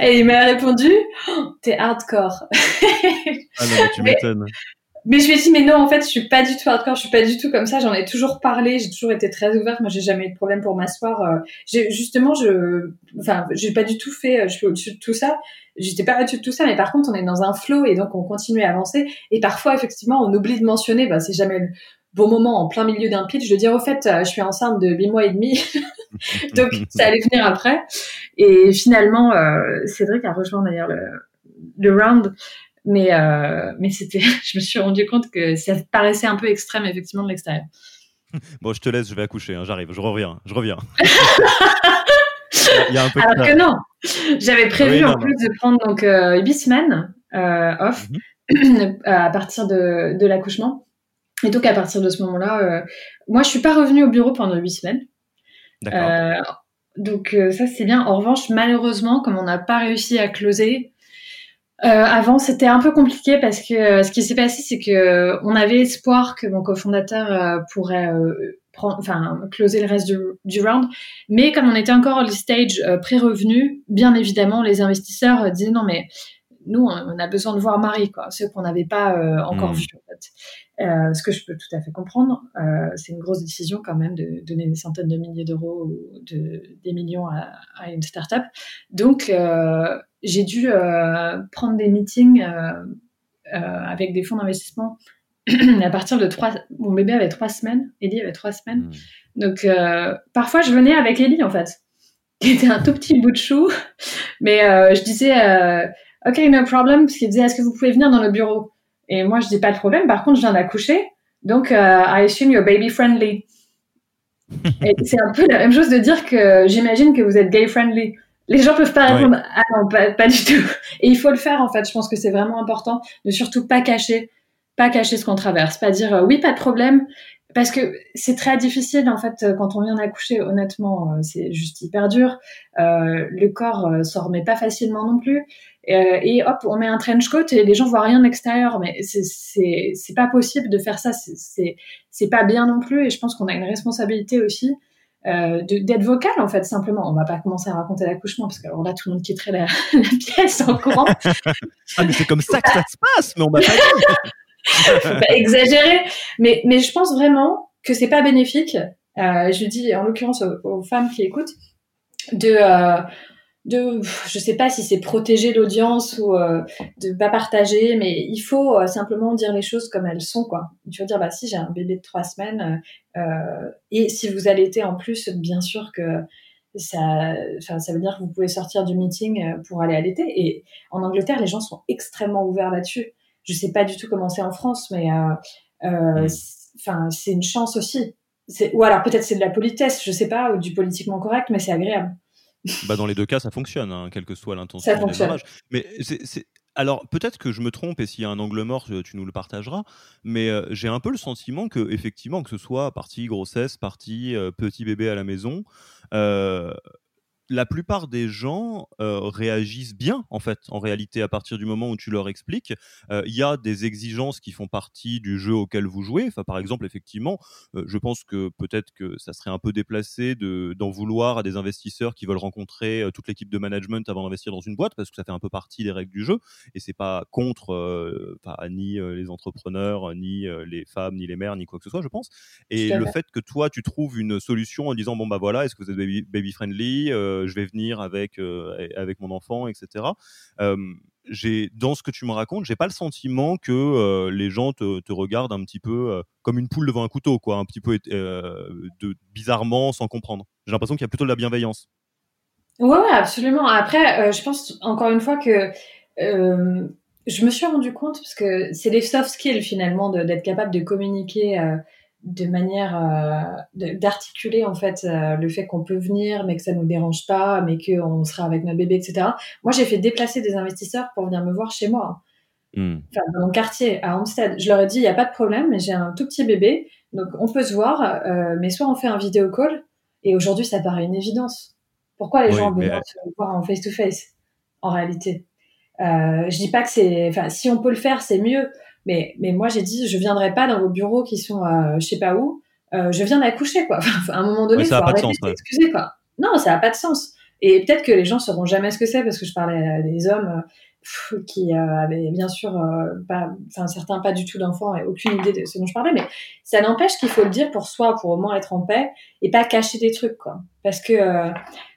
A: et il m'a répondu, oh, t'es hardcore.
B: ah non, tu m'étonnes.
A: Mais je lui ai dit, mais non, en fait, je suis pas du tout hardcore, je suis pas du tout comme ça. J'en ai toujours parlé, j'ai toujours été très ouverte. Moi, j'ai jamais eu de problème pour m'asseoir. Euh, justement, je, enfin, j'ai pas du tout fait, euh, je suis au-dessus de tout ça. J'étais pas au-dessus de tout ça, mais par contre, on est dans un flow et donc on continue à avancer. Et parfois, effectivement, on oublie de mentionner, bah, c'est jamais le bon moment en plein milieu d'un pitch de dire, au fait, euh, je suis enceinte de 8 mois et demi. [laughs] donc, [laughs] ça allait venir après. Et finalement, Cédric a rejoint d'ailleurs le, le round mais, euh, mais c'était, [laughs] je me suis rendu compte que ça paraissait un peu extrême, effectivement, de l'extérieur. [laughs]
B: Bon, je te laisse, je vais accoucher, hein, j'arrive, je reviens, je reviens. [laughs]
A: Il y a un peu Alors que non, j'avais prévu en plus de prendre donc euh, 8 semaines euh, off mhm. [clears throat] à partir de, de l'accouchement. Et donc à partir de ce moment-là, euh, moi je suis pas revenue au bureau pendant 8 semaines. D'accord. Euh, donc ça c'est bien. En revanche, malheureusement, comme on n'a pas réussi à closer, euh, avant, c'était un peu compliqué parce que euh, ce qui s'est passé, c'est que euh, on avait espoir que mon cofondateur pourrait prendre, enfin, closer le reste du, du, round. Mais comme on était encore au stage pré-revenu, bien évidemment, les investisseurs disaient non, mais nous, on a besoin de voir Marie, quoi, ceux qu'on n'avait pas encore mmh. vus. En fait. Euh, ce que je peux tout à fait comprendre, euh, c'est une grosse décision quand même de donner des centaines de milliers d'euros ou de, des millions à, à une startup. Donc, euh, j'ai dû euh, prendre des meetings euh, euh, avec des fonds d'investissement [clears throat] à partir de trois. Mon bébé avait trois semaines, Ellie avait trois semaines. Hmm. Donc parfois je venais avec Ellie en fait, [laughs] qui était un tout petit bout de chou, mais je disais ok no problem parce qu'il disait est-ce que vous pouvez venir dans le bureau? Et moi je dis pas de problème. Par contre je viens d'accoucher, donc I assume you're baby friendly. [laughs] et c'est un peu la même chose de dire que j'imagine que vous êtes gay friendly les gens peuvent pas répondre. Ah non, pas, pas, du tout. Et il faut le faire en fait. Je pense que c'est vraiment important de surtout pas cacher, pas cacher ce qu'on traverse, pas dire euh, oui, pas de problème, parce que c'est très difficile en fait quand on vient d'accoucher. Honnêtement, euh, c'est juste hyper dur. Euh, le corps euh, s'en remet pas facilement non plus. Euh, et hop, on met un trench coat et les gens voient rien de l'extérieur. Mais c'est c'est pas possible de faire ça. C'est c'est pas bien non plus. Et je pense qu'on a une responsabilité aussi euh, d'être vocal en fait simplement. On va pas commencer à raconter l'accouchement parce que alors là tout le monde quitterait la, [laughs] la pièce en courant. [laughs]
B: ah mais c'est comme ça que ça se passe. Mais on m'a pas dit. [laughs]
A: Faut pas exagérer, mais mais je pense vraiment que c'est pas bénéfique. Euh, je dis en l'occurrence aux, aux, femmes qui écoutent de euh, de je sais pas si c'est protéger l'audience ou euh, de pas partager mais il faut euh, simplement dire les choses comme elles sont quoi. Tu veux dire bah si j'ai un bébé de trois semaines euh, et si vous allaitez en plus bien sûr que ça enfin ça veut dire que vous pouvez sortir du meeting pour aller allaiter. Et en Angleterre les gens sont extrêmement ouverts là-dessus. Je sais pas du tout comment c'est en France mais enfin c'est une chance aussi. Ou alors peut-être c'est de la politesse je sais pas ou du politiquement correct mais c'est agréable
B: bah dans les deux cas, ça fonctionne, hein, quelle que soit l'intention
A: du démarrage.
B: Mais c'est alors peut-être que je me trompe et s'il y a un angle mort, tu nous le partageras. Mais euh, j'ai un peu le sentiment que effectivement, que ce soit partie grossesse, partie euh, petit bébé à la maison, euh, la plupart des gens euh, réagissent bien, en fait, en réalité, à partir du moment où tu leur expliques. Euh, il y a des exigences qui font partie du jeu auquel vous jouez. Enfin, par exemple, effectivement, euh, je pense que peut-être que ça serait un peu déplacé de, d'en vouloir à des investisseurs qui veulent rencontrer toute l'équipe de management avant d'investir dans une boîte, parce que ça fait un peu partie des règles du jeu. Et c'est pas contre ni les entrepreneurs, ni les femmes, ni les mères, ni quoi que ce soit, je pense. Et le fait que toi, tu trouves une solution en disant, bon, bah voilà, est-ce que vous êtes baby, baby friendly euh, je vais venir avec euh, avec mon enfant, etc. j'ai dans ce que tu me racontes, j'ai pas le sentiment que euh, les gens te, regardent un petit peu comme une poule devant un couteau, quoi, un petit peu de bizarrement, sans comprendre. J'ai l'impression qu'il y a plutôt de la bienveillance.
A: Ouais, absolument. Après, je pense encore une fois que je me suis rendu compte parce que c'est les soft skills finalement d'être capable de communiquer de manière euh, d'articuler en fait euh, le fait qu'on peut venir mais que ça nous dérange pas mais qu'on sera avec notre bébé etc moi j'ai fait déplacer des investisseurs pour venir me voir chez moi. Hmm. enfin, dans mon quartier à Hampstead. Je leur ai dit il y a pas de problème mais j'ai un tout petit bébé. Donc on peut se voir euh, mais soit on fait un vidéo call. Et aujourd'hui ça paraît une évidence. Pourquoi les gens veulent se voir en face to face en réalité? Je dis pas que c'est enfin si on peut le faire c'est mieux mais, mais moi, j'ai dit, je viendrai pas dans vos bureaux qui sont, euh, je sais pas où. Euh, je viens d'accoucher, quoi. [laughs] Enfin, à un moment donné, il faut arrêter de s'excuser, quoi. Non, ça n'a pas de sens. Et peut-être que les gens sauront jamais ce que c'est parce que je parlais à des hommes qui euh, avaient bien sûr euh, pas, enfin certains pas du tout d'enfants et aucune idée de ce dont je parlais, mais ça n'empêche qu'il faut le dire pour soi, pour au moins être en paix et pas cacher des trucs, quoi. Parce que euh,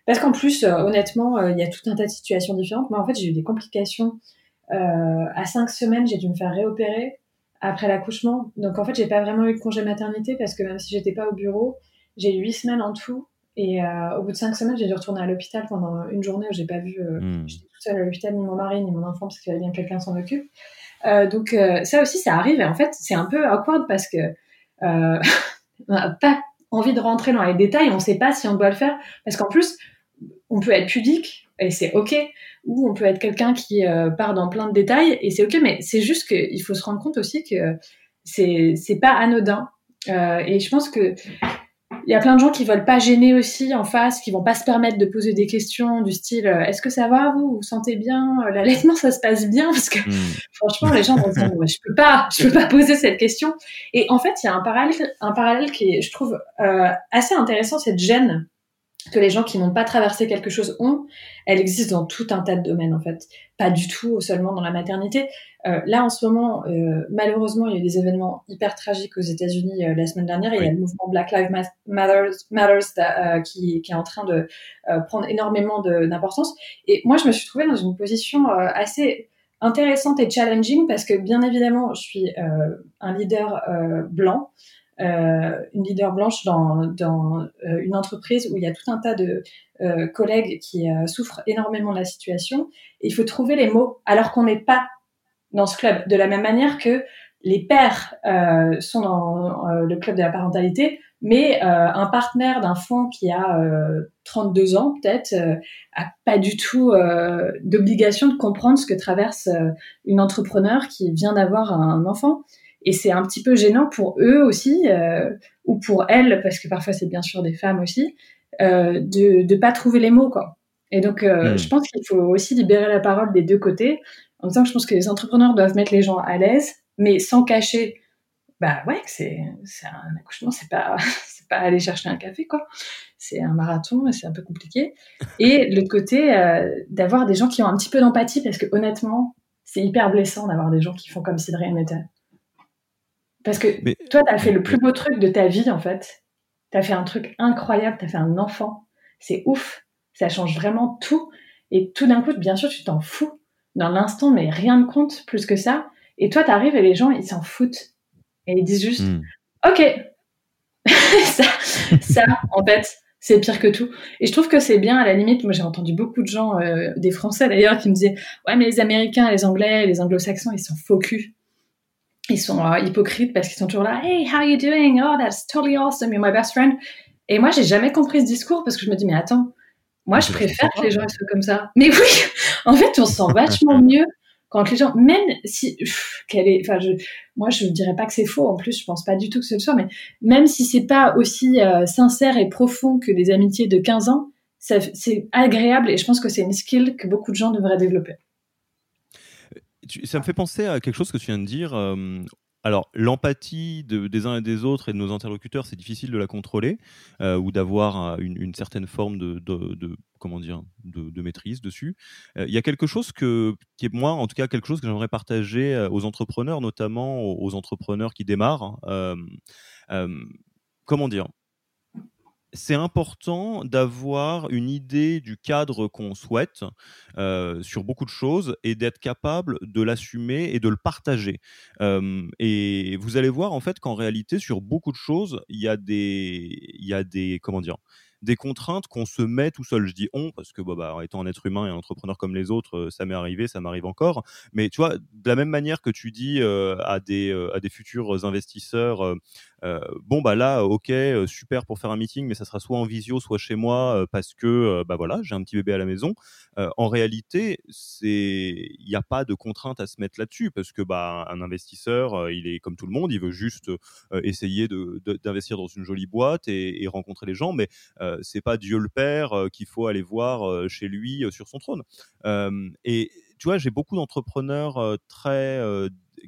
A: parce qu'en plus, honnêtement, il y a tout un tas de situations différentes. Moi, en fait, j'ai eu des complications euh, à cinq semaines, j'ai dû me faire réopérer après l'accouchement. Donc en fait, j'ai pas vraiment eu de congé maternité parce que même si j'étais pas au bureau, j'ai eu huit semaines en tout. Et euh, au bout de cinq semaines, j'ai dû retourner à l'hôpital pendant une journée où j'ai pas vu, euh, hmm. j'étais toute seule à l'hôpital, ni mon mari, ni mon enfant, parce qu'il fallait bien que quelqu'un s'en occupe. Euh, donc euh, ça aussi, ça arrive. Et en fait, c'est un peu awkward parce que euh, [laughs] on n'a pas envie de rentrer dans les détails. On sait pas si on doit le faire parce qu'en plus, on peut être pudique et c'est ok. Ou on peut être quelqu'un qui euh, part dans plein de détails et c'est ok, mais c'est juste qu'il faut se rendre compte aussi que c'est c'est pas anodin. Euh, et je pense que il y a plein de gens qui veulent pas gêner aussi en face, qui vont pas se permettre de poser des questions du style euh, est-ce que ça va vous? Vous sentez bien? L'allaitement ça se passe bien? Parce que hmm. franchement les gens vont dire je peux pas je peux pas poser cette question. Et en fait il y a un parallèle un parallèle qui est, je trouve euh, assez intéressant cette gêne que les gens qui n'ont pas traversé quelque chose ont, elle existe dans tout un tas de domaines en fait, pas du tout seulement dans la maternité. Euh, là en ce moment, euh, malheureusement, il y a eu des événements hyper tragiques aux États-Unis euh, la semaine dernière. Il y a le mouvement Black Lives Matter euh, qui, qui, est en train de euh, prendre énormément d'importance. Et moi, je me suis trouvée dans une position assez intéressante et challenging parce que bien évidemment, je suis un leader blanc euh, une leader blanche dans, dans euh, une entreprise où il y a tout un tas de euh, collègues qui souffrent énormément de la situation. Il faut trouver les mots alors qu'on n'est pas dans ce club. De la même manière que les pères sont dans le club de la parentalité, mais un partenaire d'un fonds qui a 32 ans peut-être a pas du tout d'obligation de comprendre ce que traverse une entrepreneur qui vient d'avoir un enfant. Et c'est un petit peu gênant pour eux aussi, ou pour elles, parce que parfois c'est bien sûr des femmes aussi, de ne pas trouver les mots quoi. Et donc, euh, hmm. je pense qu'il faut aussi libérer la parole des deux côtés. En disant que je pense que les entrepreneurs doivent mettre les gens à l'aise, mais sans cacher, bah ouais, c'est, un accouchement, c'est pas, [laughs] c'est pas aller chercher un café, quoi. C'est un marathon et c'est un peu compliqué. Et le côté euh, d'avoir des gens qui ont un petit peu d'empathie, parce que honnêtement, c'est hyper blessant d'avoir des gens qui font comme si de rien n'était. Parce que toi, tu as fait le plus beau truc de ta vie, en fait. Tu as fait un truc incroyable, tu as fait un enfant. C'est ouf. Ça change vraiment tout. Et tout d'un coup, bien sûr, tu t'en fous dans l'instant, mais rien ne compte plus que ça. Et toi, tu arrives et les gens, ils s'en foutent. Et ils disent juste, hmm. OK. [laughs] ça, ça, en fait, c'est pire que tout. Et je trouve que c'est bien, à la limite, moi j'ai entendu beaucoup de gens, euh, des Français d'ailleurs, qui me disaient, ouais, mais les Américains, les Anglais, les Anglo-Saxons, ils sont faux Ils sont euh, hypocrites parce qu'ils sont toujours là, hey, how are you doing? Oh, that's totally awesome, you're my best friend. Et moi, j'ai jamais compris ce discours parce que je me dis, mais attends, moi, je préfère que les gens soient comme ça. Mais oui, [laughs] en fait, on se sent [laughs] vachement mieux quand les gens, même si, qu'elle est, enfin, je, moi, je ne dirais pas que c'est faux. En plus, je pense pas du tout que ce soit, mais même si c'est pas aussi euh, sincère et profond que des amitiés de 15 ans, c'est agréable et je pense que c'est une skill que beaucoup de gens devraient développer.
B: Ça me fait penser à quelque chose que tu viens de dire. Euh, alors, l'empathie des uns et des autres et de nos interlocuteurs, c'est difficile de la contrôler euh, ou d'avoir une, certaine forme de, comment dire, de, maîtrise dessus. Euh, il y a quelque chose que, qui est moi, en tout cas, quelque chose que j'aimerais partager euh, aux entrepreneurs, notamment aux, entrepreneurs qui démarrent. comment dire c'est important d'avoir une idée du cadre qu'on souhaite euh, sur beaucoup de choses et d'être capable de l'assumer et de le partager. et vous allez voir en fait qu'en réalité, sur beaucoup de choses, il y a des, il y a des, comment dire, des contraintes qu'on se met tout seul. Je dis on parce que bah, étant un être humain et un entrepreneur comme les autres, euh, ça m'est arrivé, ça m'arrive encore. Mais tu vois, de la même manière que tu dis euh, à, des, euh, à des futurs investisseurs, bon bah là, ok, super pour faire un meeting, mais ça sera soit en visio, soit chez moi parce que bah voilà, j'ai un petit bébé à la maison. en réalité, c'est il n'y a pas de contrainte à se mettre là-dessus parce que bah un investisseur, il est comme tout le monde, il veut juste essayer d'investir dans une jolie boîte et, et rencontrer les gens, mais euh, c'est pas Dieu le Père euh, qu'il faut aller voir euh, chez lui sur son trône. et tu vois, j'ai beaucoup d'entrepreneurs très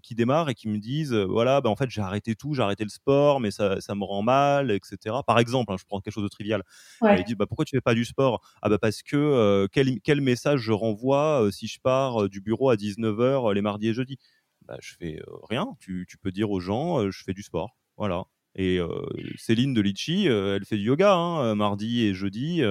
B: qui démarrent et qui me disent voilà bah, en fait j'ai arrêté tout j'ai arrêté le sport mais ça, ça, me rend mal etc par exemple hein, je prends quelque chose de trivial. Ils disent bah, pourquoi tu fais pas du sport? Ah bah parce que quel, quel, message je renvoie si je pars du bureau à 19h les mardis et jeudis? Bah, je fais rien. Tu, tu, peux dire aux gens je fais du sport. Voilà et Céline de Litchi, elle fait du yoga hein, mardi et jeudi,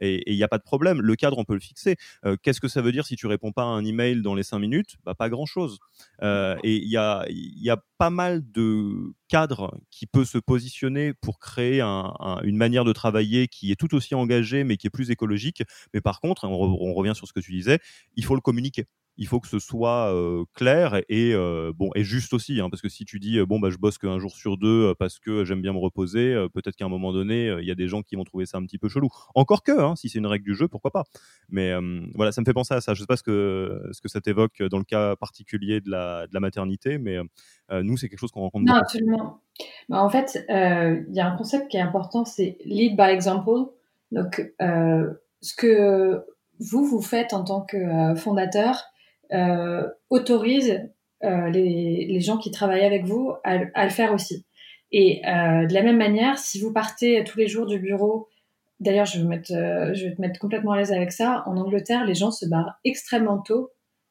B: et il n'y a pas de problème. Le cadre, on peut le fixer. Qu'est-ce que ça veut dire si tu réponds pas à un email dans les cinq minutes? Bah, Pas grand-chose. et il y a, y a, pas mal de cadres qui peut se positionner pour créer une manière de travailler qui est tout aussi engagée, mais qui est plus écologique. Mais par contre, on revient sur ce que tu disais, il faut le communiquer il faut que ce soit clair et bon et juste aussi hein, parce que si tu dis bon bah je bosse qu'un jour sur deux parce que j'aime bien me reposer peut-être qu'à un moment donné il y a des gens qui vont trouver ça un petit peu chelou. Encore que hein, si c'est une règle du jeu pourquoi pas. Mais voilà ça me fait penser à ça. Je sais pas ce que ce que ça t'évoque dans le cas particulier de la, de la maternité mais nous c'est quelque chose qu'on rencontre
A: non absolument. Bah, en fait il y a un concept qui est important c'est lead by example donc ce que vous vous faites en tant que fondateur euh, autorise euh, les, gens qui travaillent avec vous à, le faire aussi. Et euh, de la même manière, si vous partez tous les jours du bureau, d'ailleurs, je, vais te mettre complètement à l'aise avec ça. En Angleterre, les gens se barrent extrêmement tôt,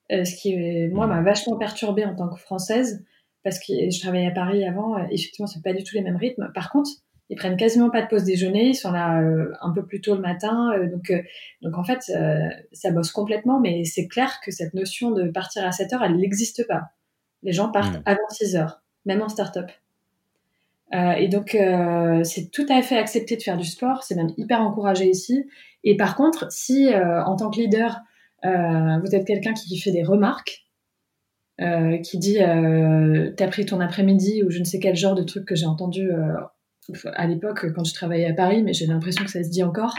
A: ce qui, moi, m'a vachement perturbée en tant que Française, parce que je travaillais à Paris avant. Effectivement, c'est pas du tout les mêmes rythmes. Par contre, ils prennent quasiment pas de pause déjeuner, ils sont là euh, un peu plus tôt le matin. Euh, donc, euh, donc en fait, ça bosse complètement, mais c'est clair que cette notion de partir à 7 heures, elle n'existe pas. Les gens partent mmh. avant 6 heures, même en start-up. et donc, c'est tout à fait accepté de faire du sport, c'est même hyper encouragé ici. Et par contre, si en tant que leader, vous êtes quelqu'un qui fait des remarques, qui dit t'as pris ton après-midi ou je ne sais quel genre de truc que j'ai entendu à l'époque quand je travaillais à Paris, mais j'ai l'impression que ça se dit encore.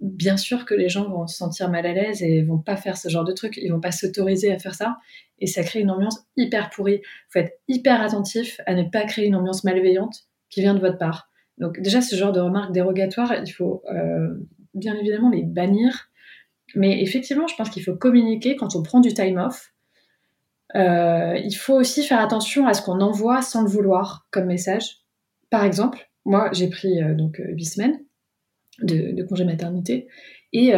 A: Bien sûr que les gens vont se sentir mal à l'aise et vont pas faire ce genre de truc, ils vont pas s'autoriser à faire ça, et ça crée une ambiance hyper pourrie. Faut être hyper attentif à ne pas créer une ambiance malveillante qui vient de votre part. Donc déjà, ce genre de remarques dérogatoires, il faut euh, bien évidemment les bannir. Mais effectivement, je pense qu'il faut communiquer quand on prend du time off. Euh, il faut aussi faire attention à ce qu'on envoie sans le vouloir comme message. Par exemple, moi, j'ai pris euh, donc huit semaines de, congé maternité et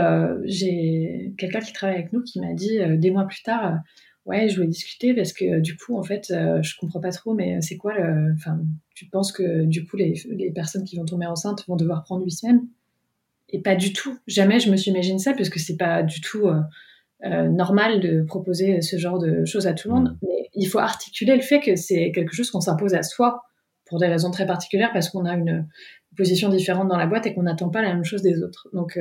A: j'ai quelqu'un qui travaille avec nous qui m'a dit des mois plus tard ouais, je voulais discuter parce que du coup, en fait, euh, je comprends pas trop, mais c'est quoi le. Enfin, tu penses que du coup, les, les, personnes qui vont tomber enceintes vont devoir prendre huit semaines? Et pas du tout. Jamais je me suis imaginé ça parce que c'est pas du tout euh, euh, normal de proposer ce genre de choses à tout le monde. Mais il faut articuler le fait que c'est quelque chose qu'on s'impose à soi pour des raisons très particulières parce qu'on a une position différente dans la boîte et qu'on n'attend pas la même chose des autres. Donc,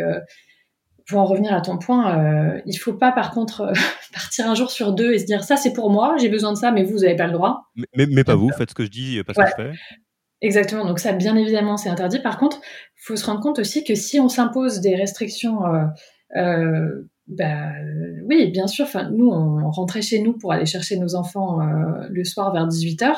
A: pour en revenir à ton point, euh, il faut pas par contre euh, [laughs] partir un jour sur deux et se dire ça c'est pour moi, j'ai besoin de ça, mais vous, vous n'avez pas le droit.
B: Mais, mais, pas vous, faites ce que je dis, pas ce que je fais.
A: Exactement, donc ça bien évidemment c'est interdit. Par contre, il faut se rendre compte aussi que si on s'impose des restrictions, euh, euh bah, oui bien sûr, nous on rentrait chez nous pour aller chercher nos enfants euh, le soir vers 18h.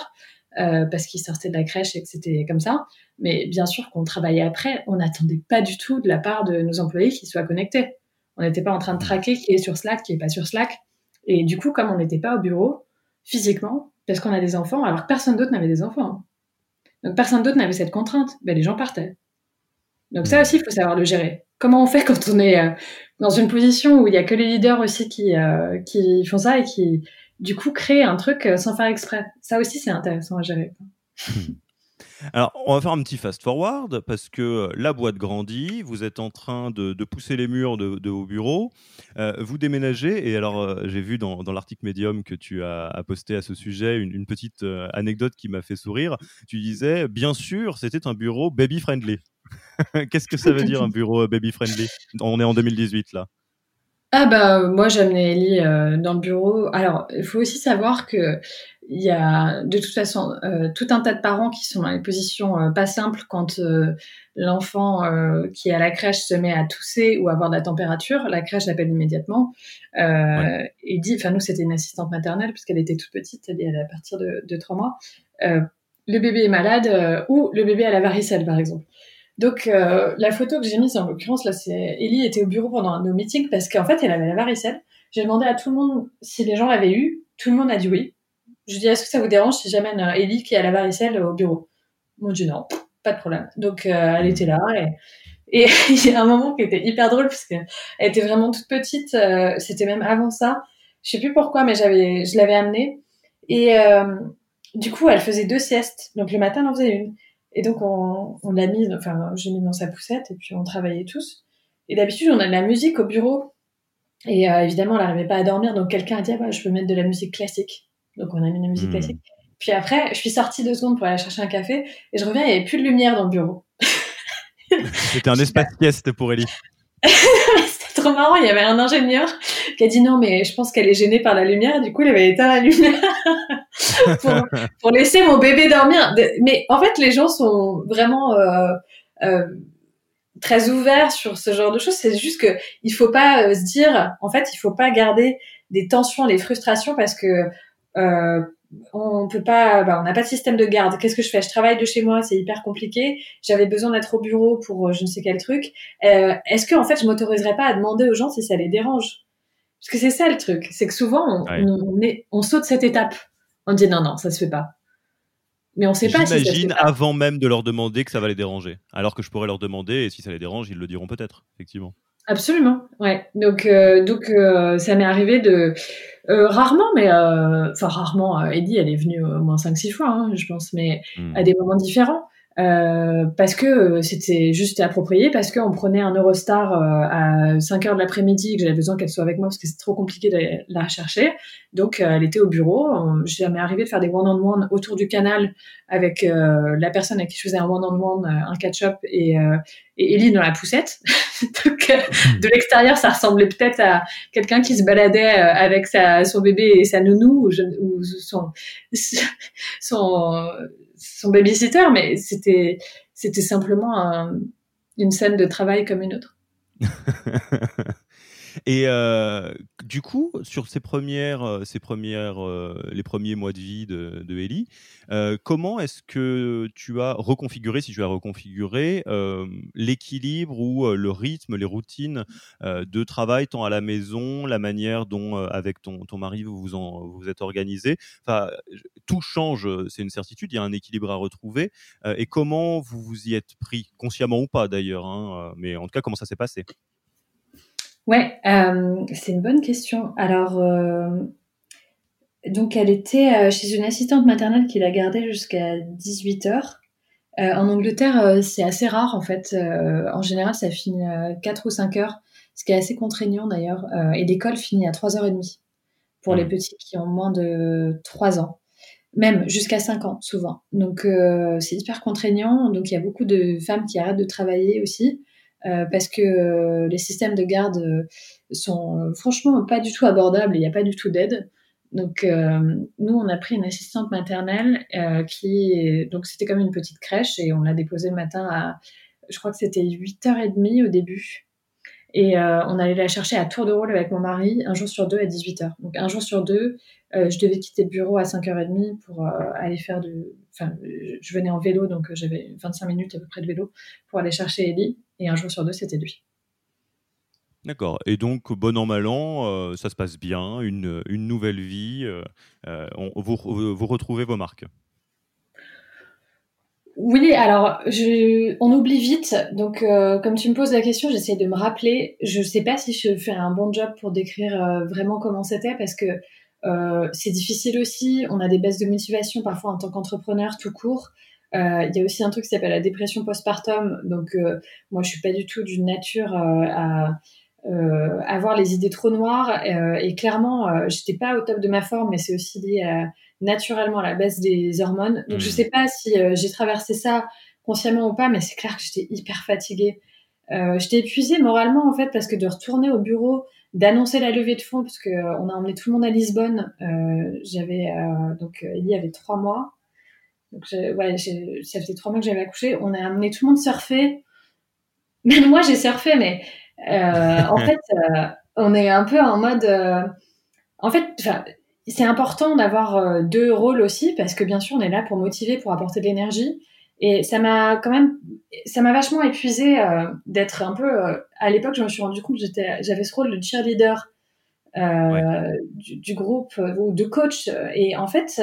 A: Euh, parce qu'ils sortaient de la crèche et que c'était comme ça. Mais bien sûr qu'on travaillait après, on n'attendait pas du tout de la part de nos employés qu'ils soient connectés. On n'était pas en train de traquer qui est sur Slack, qui est pas sur Slack. Et du coup, comme on n'était pas au bureau physiquement, parce qu'on a des enfants, alors que personne d'autre n'avait des enfants. Donc personne d'autre n'avait cette contrainte. Ben, les gens partaient. Donc ça aussi, il faut savoir le gérer. Comment on fait quand on est euh, dans une position où il y a que les leaders aussi qui, euh, qui font ça et qui, du coup, créer un truc euh, sans faire exprès. Ça aussi, c'est intéressant à gérer. [laughs]
B: Alors, on va faire un petit fast-forward parce que euh, la boîte grandit, vous êtes en train de, pousser les murs de, vos bureaux, euh, vous déménagez, et alors j'ai vu dans, l'article Medium que tu as, posté à ce sujet une, petite anecdote qui m'a fait sourire. Tu disais, bien sûr, c'était un bureau baby-friendly. [laughs] Qu'est-ce que ça veut dire un bureau baby-friendly? On est en 2018 là.
A: Ah bah moi amené Ellie euh, dans le bureau. Alors il faut aussi savoir que il y a de toute façon euh, tout un tas de parents qui sont dans des positions euh, pas simples quand l'enfant qui est à la crèche se met à tousser ou avoir de la température. La crèche l'appelle immédiatement et dit, enfin nous c'était une assistante maternelle puisqu'elle était toute petite, elle est à partir de, de 3 mois. le bébé est malade ou le bébé a la varicelle par exemple. Donc euh, la photo que j'ai mise en l'occurrence là, c'est Ellie était au bureau pendant nos meetings parce qu'en fait elle avait la varicelle. J'ai demandé à tout le monde si les gens l'avaient eu. Tout le monde a dit oui. Je dis est-ce que ça vous dérange si j'amène Ellie qui a la varicelle au bureau? Mon dit non, pas de problème. Donc euh, elle était là et, [laughs] il y a un moment qui était hyper drôle parce qu'elle était vraiment toute petite. Euh, c'était même avant ça. Je sais plus pourquoi, mais j'avais, je l'avais amenée et du coup elle faisait deux siestes. Donc le matin elle en faisait une. Et donc, on, on l'a mis, enfin, j'ai mis dans sa poussette et puis on travaillait tous. Et d'habitude, on a de la musique au bureau. Et euh, évidemment, elle n'arrivait pas à dormir, donc quelqu'un a dit, ah, bah, je peux mettre de la musique classique. Donc, on a mis de la musique hmm. classique. Puis après, je suis sortie deux secondes pour aller chercher un café et je reviens, il n'y avait plus de lumière dans le bureau. [laughs]
B: C'était un espace sieste pour Ellie. [laughs]
A: C'était trop marrant. Il y avait un ingénieur qui a dit non, mais je pense qu'elle est gênée par la lumière. du coup, il avait éteint la lumière [laughs] [laughs] pour, laisser mon bébé dormir. Mais en fait, les gens sont vraiment euh, euh, très ouverts sur ce genre de choses. C'est juste que il faut pas euh, se dire, en fait, il faut pas garder des tensions, des frustrations parce que on peut pas, bah, on n'a pas de système de garde. Qu'est-ce que je fais? Je travaille de chez moi, c'est hyper compliqué. J'avais besoin d'être au bureau pour euh, je ne sais quel truc. Euh, Est-ce que en fait, je m'autoriserais pas à demander aux gens si ça les dérange? Parce que c'est ça le truc, c'est que souvent on, on, est, on saute cette étape. On dit non non, ça se fait pas.
B: Mais on sait pas si J'imagine avant même de leur demander que ça va les déranger. Alors que je pourrais leur demander et si ça les dérange, ils le diront peut-être, effectivement.
A: Absolument, ouais. Donc, euh, donc euh, ça m'est arrivé de euh, rarement, mais enfin rarement. Eddie, elle est venue au moins 5-6 fois, hein, je pense, mais hmm. à des moments différents. Euh, parce que euh, c'était juste approprié, parce qu'on prenait un Eurostar euh, à 5 heures de l'après-midi, que j'avais besoin qu'elle soit avec moi parce que c'est trop compliqué de la rechercher. Donc elle était au bureau. J'ai jamais arrivé de faire des one-on-one autour du canal avec la personne avec qui je faisais un one-on-one, un catch-up et, et Ellie dans la poussette. [laughs] Donc de l'extérieur, ça ressemblait peut-être à quelqu'un qui se baladait avec sa, son bébé et sa nounou ou, ou son, [laughs] son son babysitter, mais c'était c'était simplement une scène de travail comme une autre. [laughs]
B: Et euh, du coup, sur ces premières, euh, ces premières, euh, les premiers mois de vie de, de Ellie, comment est-ce que tu as reconfiguré, si tu as reconfiguré, l'équilibre ou le rythme, les routines de travail tant à la maison, la manière dont avec ton, ton mari vous vous, en, vous êtes organisé? Enfin, tout change, c'est une certitude. Il y a un équilibre à retrouver. et comment vous vous y êtes pris, consciemment ou pas d'ailleurs, hein, mais en tout cas, comment ça s'est passé?
A: Ouais, euh, c'est une bonne question. Alors, euh, donc elle était euh, chez une assistante maternelle qui la gardait jusqu'à 18 heures. en Angleterre, c'est assez rare en fait. en général, ça finit à 4 ou 5 heures, ce qui est assez contraignant d'ailleurs. et l'école finit à 3h30 pour les mmh. petits qui ont moins de 3 ans même jusqu'à 5 ans souvent. Donc c'est hyper contraignant. Donc il y a beaucoup de femmes qui arrêtent de travailler aussi. Euh, parce que euh, les systèmes de garde euh, sont franchement pas du tout abordables il n'y a pas du tout d'aide. Donc nous, on a pris une assistante maternelle qui, donc c'était comme une petite crèche et on l'a déposée le matin à, je crois que c'était 8h30 au début. Et on allait la chercher à tour de rôle avec mon mari, un jour sur deux à 18h. Donc un jour sur deux, je devais quitter le bureau à 5h30 pour aller faire de... Enfin, je venais en vélo, donc j'avais 25 minutes à peu près de vélo pour aller chercher Ellie et un jour sur deux, c'était lui.
B: D'accord. Et donc, bon an, mal an, euh, ça se passe bien, une, nouvelle vie, euh, euh, vous retrouvez vos marques.
A: Oui, alors on oublie vite. Donc, comme tu me poses la question, j'essaie de me rappeler. Je ne sais pas si je fais un bon job pour décrire vraiment comment c'était parce que c'est difficile aussi. On a des baisses de motivation parfois en tant qu'entrepreneur tout court. Euh, il y a aussi un truc qui s'appelle la dépression postpartum. Donc, euh, moi, je suis pas du tout d'une nature euh, à avoir les idées trop noires. et clairement, j'étais pas au top de ma forme, mais c'est aussi lié à, naturellement à la baisse des hormones. Donc, je mmh. sais pas si j'ai traversé ça consciemment ou pas, mais c'est clair que j'étais hyper fatiguée. j'étais épuisée moralement en fait parce que de retourner au bureau, d'annoncer la levée de fonds parce que on a emmené tout le monde à Lisbonne. J'avais donc il y avait trois mois donc, ouais, ça faisait trois mois que j'avais accouché. On a amené tout le monde surfer. Même moi, j'ai surfé, mais euh, en [laughs] fait, euh, on est un peu en mode. Euh, en fait, c'est important d'avoir euh, deux rôles aussi, parce que bien sûr, on est là pour motiver, pour apporter de l'énergie. Et ça m'a quand même, ça m'a vachement épuisé euh, d'être un peu. à l'époque, je me suis rendu compte que j'avais ce rôle de cheerleader du, du, groupe ou de coach. Et en fait,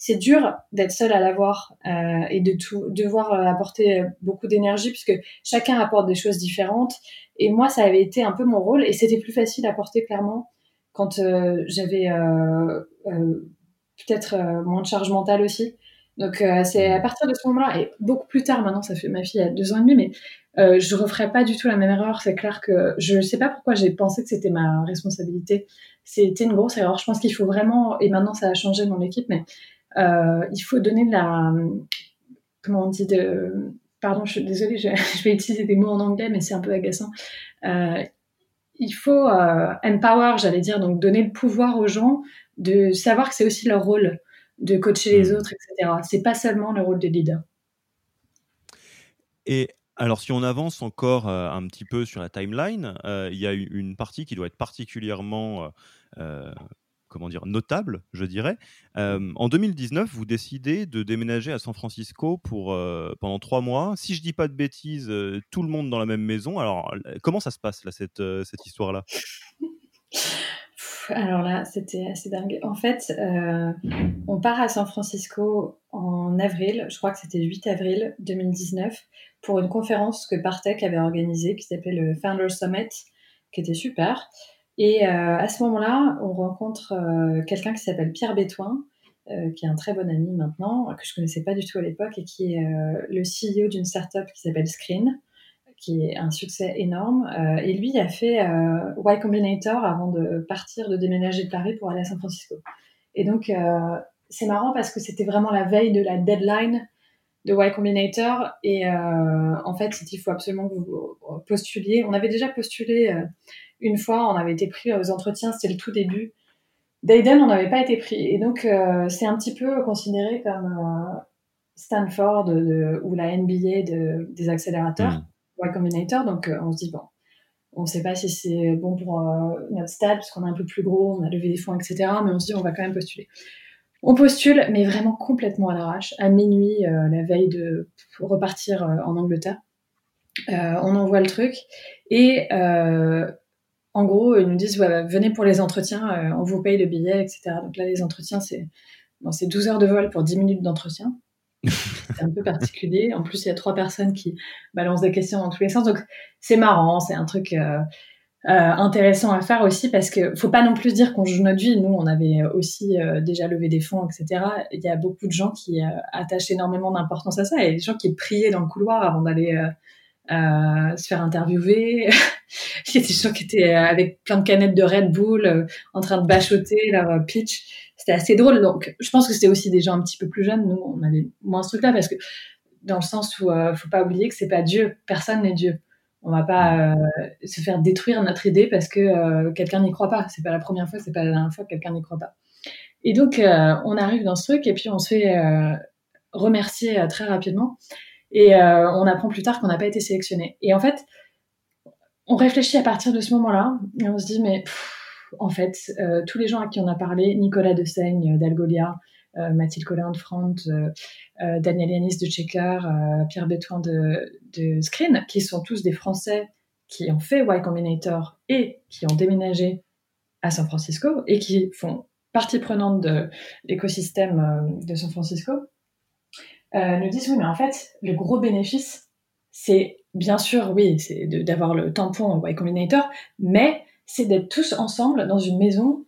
A: c'est dur d'être seul à l'avoir euh, et de tout, devoir euh, apporter beaucoup d'énergie puisque chacun apporte des choses différentes. Et moi, ça avait été un peu mon rôle et c'était plus facile à porter clairement quand euh, j'avais euh, euh peut-être moins de charge mentale aussi. Donc c'est à partir de ce moment-là et beaucoup plus tard maintenant, ça fait ma fille a deux ans et demi, mais euh, je referai pas du tout la même erreur. C'est clair que je ne sais pas pourquoi j'ai pensé que c'était ma responsabilité. C'était une grosse erreur. Je pense qu'il faut vraiment, et maintenant ça a changé dans l'équipe, mais euh, il faut donner de la, comment on dit, de, pardon, je suis désolée, je, [laughs] vais utiliser des mots en anglais, mais c'est un peu agaçant. Euh, il faut euh, empower, j'allais dire, donc donner le pouvoir aux gens de savoir que c'est aussi leur rôle de coacher les mmh. autres, etc. C'est pas seulement le rôle de leader.
B: Et alors, si on avance encore un petit peu sur la timeline, il y a une partie qui doit être particulièrement comment dire, notable, je dirais. en 2019, vous décidez de déménager à San Francisco pour, pendant trois mois. Si je dis pas de bêtises, tout le monde dans la même maison. Alors, comment ça se passe, là, cette, cette histoire-là?
A: Alors là, c'était assez dingue. En fait, on part à San Francisco en avril, je crois que c'était 8 avril 2019, pour une conférence que Partech avait organisée qui s'appelait le Founders Summit, qui était super. Et euh, à ce moment-là, on rencontre euh, quelqu'un qui s'appelle Pierre Bétoin, euh, qui est un très bon ami maintenant, que je connaissais pas du tout à l'époque, et qui est le CEO d'une startup qui s'appelle Screen, qui est un succès énorme. et lui a fait Y Combinator avant de partir, de déménager de Paris pour aller à San Francisco. Et donc, c'est marrant parce que c'était vraiment la veille de la deadline de Y Combinator. Et en fait, il faut absolument que vous postuliez. On avait déjà postulé une fois, on avait été pris aux entretiens, c'était le tout début. Dayden, on n'avait pas été pris. Et donc, euh, c'est un petit peu considéré comme. Euh, Stanford ou la NBA des accélérateurs, mmh. Y Combinator. Donc, on se dit, bon, on ne sait pas si c'est bon pour notre stade, parce qu'on est un peu plus gros, on a levé des fonds, etc. Mais on se dit, on va quand même postuler. On postule, mais vraiment complètement à l'arrache, à minuit, la veille de repartir en Angleterre. on envoie le truc. Et en gros, ils nous disent bah, venez pour les entretiens, euh, on vous paye le billet, etc. Donc là, les entretiens, c'est bon, 12 heures de vol pour 10 minutes d'entretien. [laughs] c'est un peu particulier. En plus, il y a trois personnes qui balancent des questions dans tous les sens. Donc, c'est marrant, c'est un truc euh, euh, intéressant à faire aussi parce que faut pas non plus dire qu'on joue notre vie. Nous, on avait aussi déjà levé des fonds, etc. Il y a beaucoup de gens qui attachent énormément d'importance à ça. Il y a des gens qui priaient dans le couloir avant d'aller se faire interviewer. [laughs] [laughs] Il y a des gens qui étaient euh, avec plein de canettes de Red Bull euh, en train de bachoter leur euh, pitch. C'était assez drôle. Donc, je pense que c'était aussi des gens un petit peu plus jeunes. Nous, on avait moins ce truc-là parce que dans le sens où euh, faut pas oublier que c'est pas Dieu. Personne n'est Dieu. On va pas se faire détruire notre idée parce que quelqu'un n'y croit pas. C'est pas la première fois, c'est pas la dernière fois que quelqu'un n'y croit pas. Et donc, on arrive dans ce truc et puis on se fait remercier très rapidement. Et on apprend plus tard qu'on n'a pas été sélectionné. Et en fait, on réfléchit à partir de ce moment-là et on se dit mais en fait euh, tous les gens à qui on a parlé Nicolas de Seigne d'Algolia euh, Mathilde Collin de Front euh, Daniel Yanis de Checker Pierre Bétouin de, de, Screen qui sont tous des Français qui ont fait Y Combinator et qui ont déménagé à San Francisco et qui font partie prenante de l'écosystème de San Francisco nous disent oui mais en fait le gros bénéfice c'est bien sûr, oui, c'est d'avoir le tampon Y Combinator, mais c'est d'être tous ensemble dans une maison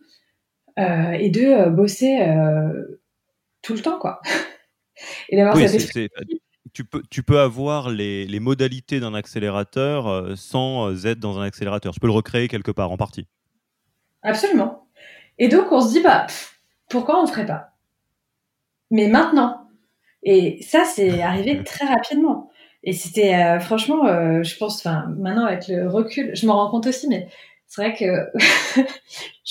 A: euh, et de euh, bosser euh, tout le temps, quoi. [laughs]
B: et d'avoir cette tu peux, tu peux avoir les, les modalités d'un accélérateur sans être dans un accélérateur. Tu peux le recréer quelque part, en partie.
A: Absolument. Et donc, on se dit, bah, pourquoi on ne ferait pas? Mais maintenant. Et ça, c'est [laughs] arrivé très rapidement. Et c'était euh, franchement, euh, je pense, enfin maintenant avec le recul, je m'en rends compte aussi, mais c'est vrai que [laughs] je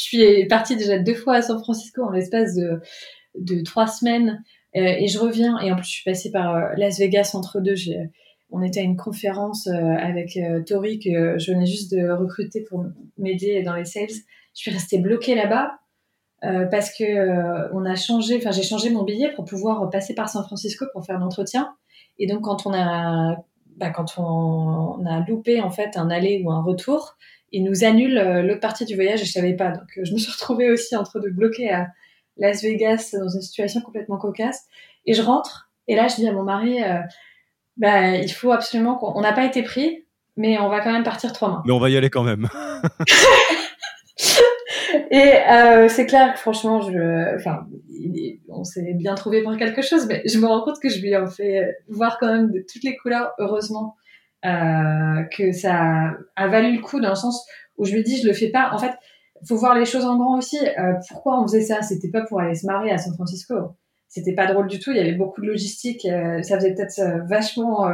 A: suis partie déjà deux fois à San Francisco en l'espace de, trois semaines euh, et je reviens et en plus je suis passée par Las Vegas entre deux. On était à une conférence avec Tori que je venais juste de recruter pour m'aider dans les sales. Je suis restée bloquée là-bas parce que on a changé, enfin j'ai changé mon billet pour pouvoir passer par San Francisco pour faire l'entretien. Et donc, quand on a, bah, quand on, a loupé en fait un aller ou un retour, ils nous annulent euh, l'autre partie du voyage et je savais pas. Donc, euh, je me suis retrouvée aussi entre de bloquer à Las Vegas dans une situation complètement cocasse. Et je rentre et là, je dis à mon mari, euh, bah, il faut absolument qu'on n'a pas été pris, mais on va quand même partir trois mois.
B: Mais on va y aller quand même. [laughs]
A: Et euh, c'est clair que franchement, enfin, on s'est bien trouvé pour quelque chose, mais je me rends compte que je lui en fais voir quand même de toutes les couleurs, heureusement, euh, que ça a valu le coup dans le sens où je lui dis, je le fais pas. En fait, faut voir les choses en grand aussi. Euh, pourquoi on faisait ça? C'était pas pour aller se marier à San Francisco. C'était pas drôle du tout. Il y avait beaucoup de logistique. Ça faisait peut-être vachement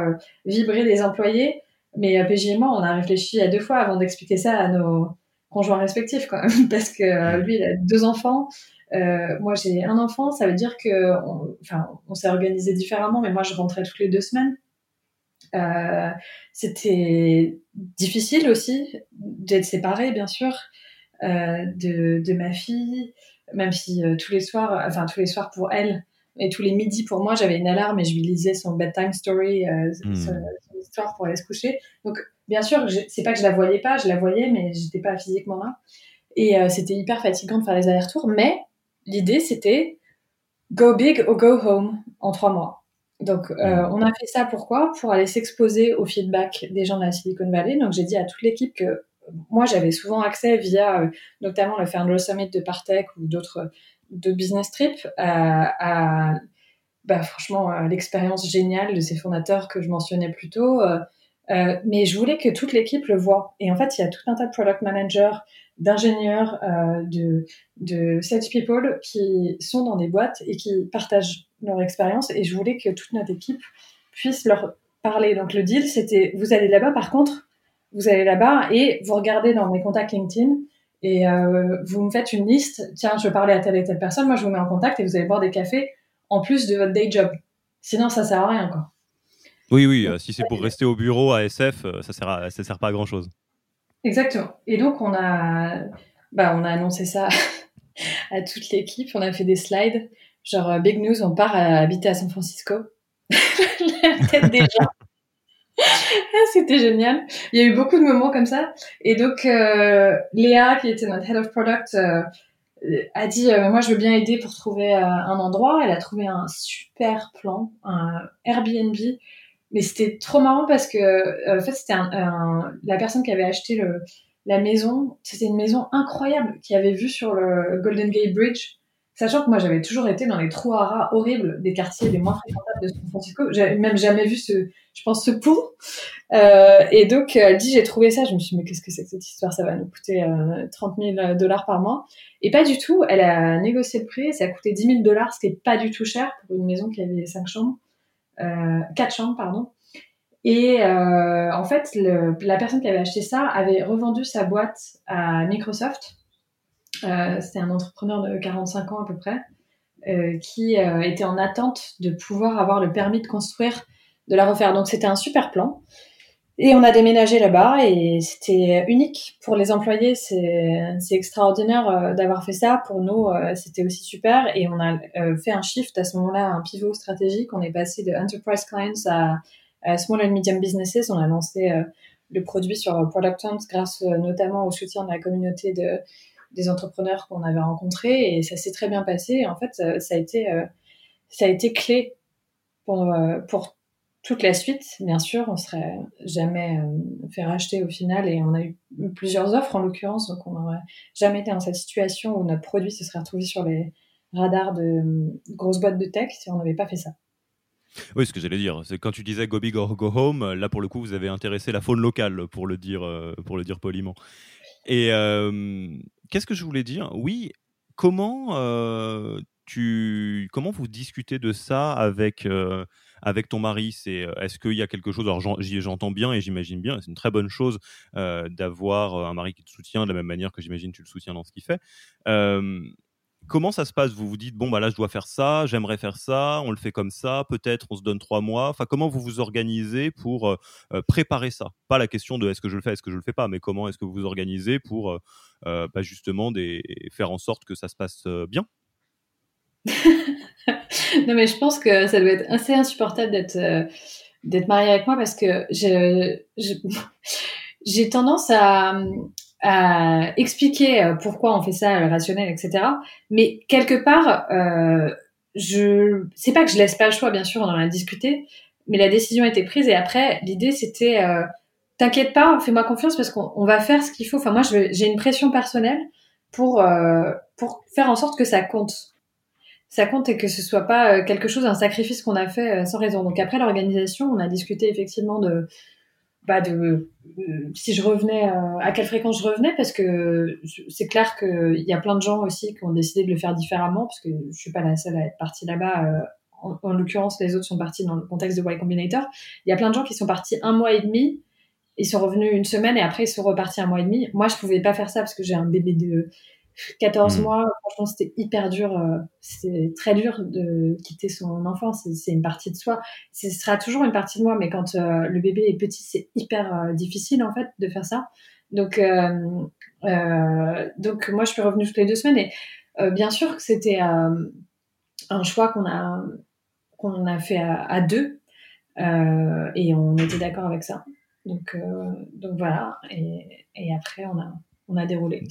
A: vibrer les employés. Mais PJ et moi, on a réfléchi à deux fois avant d'expliquer ça à nos conjoint respectif quand [laughs] même parce que euh, lui il a deux enfants. Euh, moi j'ai un enfant ça veut dire que enfin on s'est organisé différemment mais moi je rentrais toutes les deux semaines. Euh, c'était difficile aussi d'être séparée bien sûr euh, de, de ma fille même si euh, tous les soirs enfin tous les soirs pour elle et tous les midis pour moi j'avais une alarme et je lui lisais son bedtime story mmh. son, son histoire pour aller se coucher. Donc bien sûr, c'est pas que je la voyais pas, je la voyais, mais j'étais pas physiquement là. Et euh, c'était hyper fatigant de faire les allers-retours. Mais l'idée, c'était go big or go home en trois mois. Donc, euh, on a fait ça pourquoi? Pour aller s'exposer au feedback des gens de la Silicon Valley. Donc, j'ai dit à toute l'équipe que moi, j'avais souvent accès via euh, notamment le Founder Summit de Partech ou d'autres de business trips à, bah, franchement l'expérience géniale de ces fondateurs que je mentionnais plus tôt. Euh, mais je voulais que toute l'équipe le voit. Et en fait, il y a tout un tas de product managers, d'ingénieurs, euh, de, salespeople qui sont dans des boîtes et qui partagent leur expérience. Et je voulais que toute notre équipe puisse leur parler. Donc le deal, c'était vous allez là-bas. Par contre, vous allez là-bas et vous regardez dans mes contacts LinkedIn et euh, vous me faites une liste. Tiens, je veux parler à telle et telle personne. Moi, je vous mets en contact et vous allez boire des cafés en plus de votre day job. Sinon, ça sert à rien, quoi.
B: Oui, oui, si c'est pour rester au bureau à SF, ça sert, ça sert pas à grand chose.
A: Exactement. Et donc, on a, bah, on a annoncé ça [laughs] à toute l'équipe. On a fait des slides. Genre, big news, on part à habiter à San Francisco. [laughs] La tête des gens. [laughs] Ah, c'était génial. Il y a eu beaucoup de moments comme ça. Et donc, euh, Léa, qui était notre head of product, euh, a dit euh, Moi, je veux bien aider pour trouver un endroit. Elle a trouvé un super plan, un Airbnb. Mais c'était trop marrant parce que, en fait, c'était un, la personne qui avait acheté le, la maison. C'était une maison incroyable qui avait vu sur le Golden Gate Bridge. Sachant que moi, j'avais toujours été dans les trous à horribles des quartiers les moins fréquentables de San Francisco. J'avais même jamais vu ce, je pense, ce pont. Euh, et donc, elle dit, j'ai trouvé ça. Je me suis dit, mais qu'est-ce que c'est que cette histoire? Ça va nous coûter euh, 30 000 dollars par mois. Et pas du tout. Elle a négocié le prix. Ça a coûté 10 000 dollars, ce qui pas du tout cher pour une maison qui avait 5 chambres. Euh, 4 chambres, pardon. Et euh, en fait, la personne qui avait acheté ça avait revendu sa boîte à Microsoft euh, c'était un entrepreneur de 45 ans à peu près, euh, qui était en attente de pouvoir avoir le permis de construire, de la refaire. Donc c'était un super plan. Et on a déménagé là-bas et c'était unique pour les employés. C'est extraordinaire d'avoir fait ça. Pour nous, c'était aussi super. Et on a fait un shift à ce moment-là, un pivot stratégique. On est passé de enterprise clients à, small and medium businesses. On a lancé le produit sur Product Hunt grâce notamment au soutien de la communauté de, des entrepreneurs qu'on avait rencontrés et ça s'est très bien passé. en fait, euh, ça a été, euh, ça a été clé pour, euh, pour toute la suite. Bien sûr, on serait jamais fait racheter au final et on a eu plusieurs offres en l'occurrence, donc on n'aurait jamais été dans cette situation où notre produit se serait retrouvé sur les radars de grosses boîtes de tech si on n'avait pas fait ça.
B: Oui, ce que j'allais dire, c'est quand tu disais go big or go home, là pour le coup, vous avez intéressé la faune locale, pour le dire, pour le dire poliment. Et qu'est-ce que je voulais dire? Oui, comment tu, comment vous discutez de ça avec avec ton mari C'est est-ce qu'il y a quelque chose? Alors j'entends bien et j'imagine bien, c'est une très bonne chose d'avoir un mari qui te soutient de la même manière que j'imagine tu le soutiens dans ce qu'il fait. Comment ça se passe? Vous vous dites, bon, bah là, je dois faire ça, j'aimerais faire ça, on le fait comme ça, peut-être on se donne trois mois. Enfin, comment vous vous organisez pour euh, euh, préparer ça? Pas la question de est-ce que je le fais, est-ce que je le fais pas, mais comment est-ce que vous vous organisez pour euh, bah, justement faire en sorte que ça se passe bien? [laughs]
A: Non, mais je pense que ça doit être assez insupportable d'être d'être marié avec moi parce que [laughs] j'ai tendance à, expliquer euh, pourquoi on fait ça, le rationnel, etc. Mais quelque part, euh, je, c'est pas que je laisse pas le choix, bien sûr, on en a discuté, mais la décision a été prise et après, l'idée c'était, euh, t'inquiète pas, fais-moi confiance parce qu'on va faire ce qu'il faut. Enfin, moi, j'ai une pression personnelle pour euh, pour faire en sorte que ça compte. Ça compte et que ce soit pas euh, quelque chose, un sacrifice qu'on a fait sans raison. Donc après l'organisation, on a discuté effectivement de bah de euh, si je revenais euh, à quelle fréquence je revenais parce que c'est clair qu'il y a plein de gens aussi qui ont décidé de le faire différemment parce que je suis pas la seule à être partie là-bas euh, en, l'occurrence les autres sont partis dans le contexte de Y Combinator il y a plein de gens qui sont partis un mois et demi ils sont revenus une semaine et après ils sont repartis un mois et demi moi je pouvais pas faire ça parce que j'ai un bébé de 14 hmm. mois, franchement, c'était hyper dur. Euh, c'est très dur de quitter son enfant. C'est une partie de soi. Ce sera toujours une partie de moi, mais quand euh, le bébé est petit, c'est hyper euh, difficile, en fait, de faire ça. Donc, donc moi, je suis revenue toutes les deux semaines. Et bien sûr que c'était un choix qu'on a, qu'on a fait à, deux. et on était d'accord avec ça. Donc, donc voilà. Et, et après, on a, on a déroulé.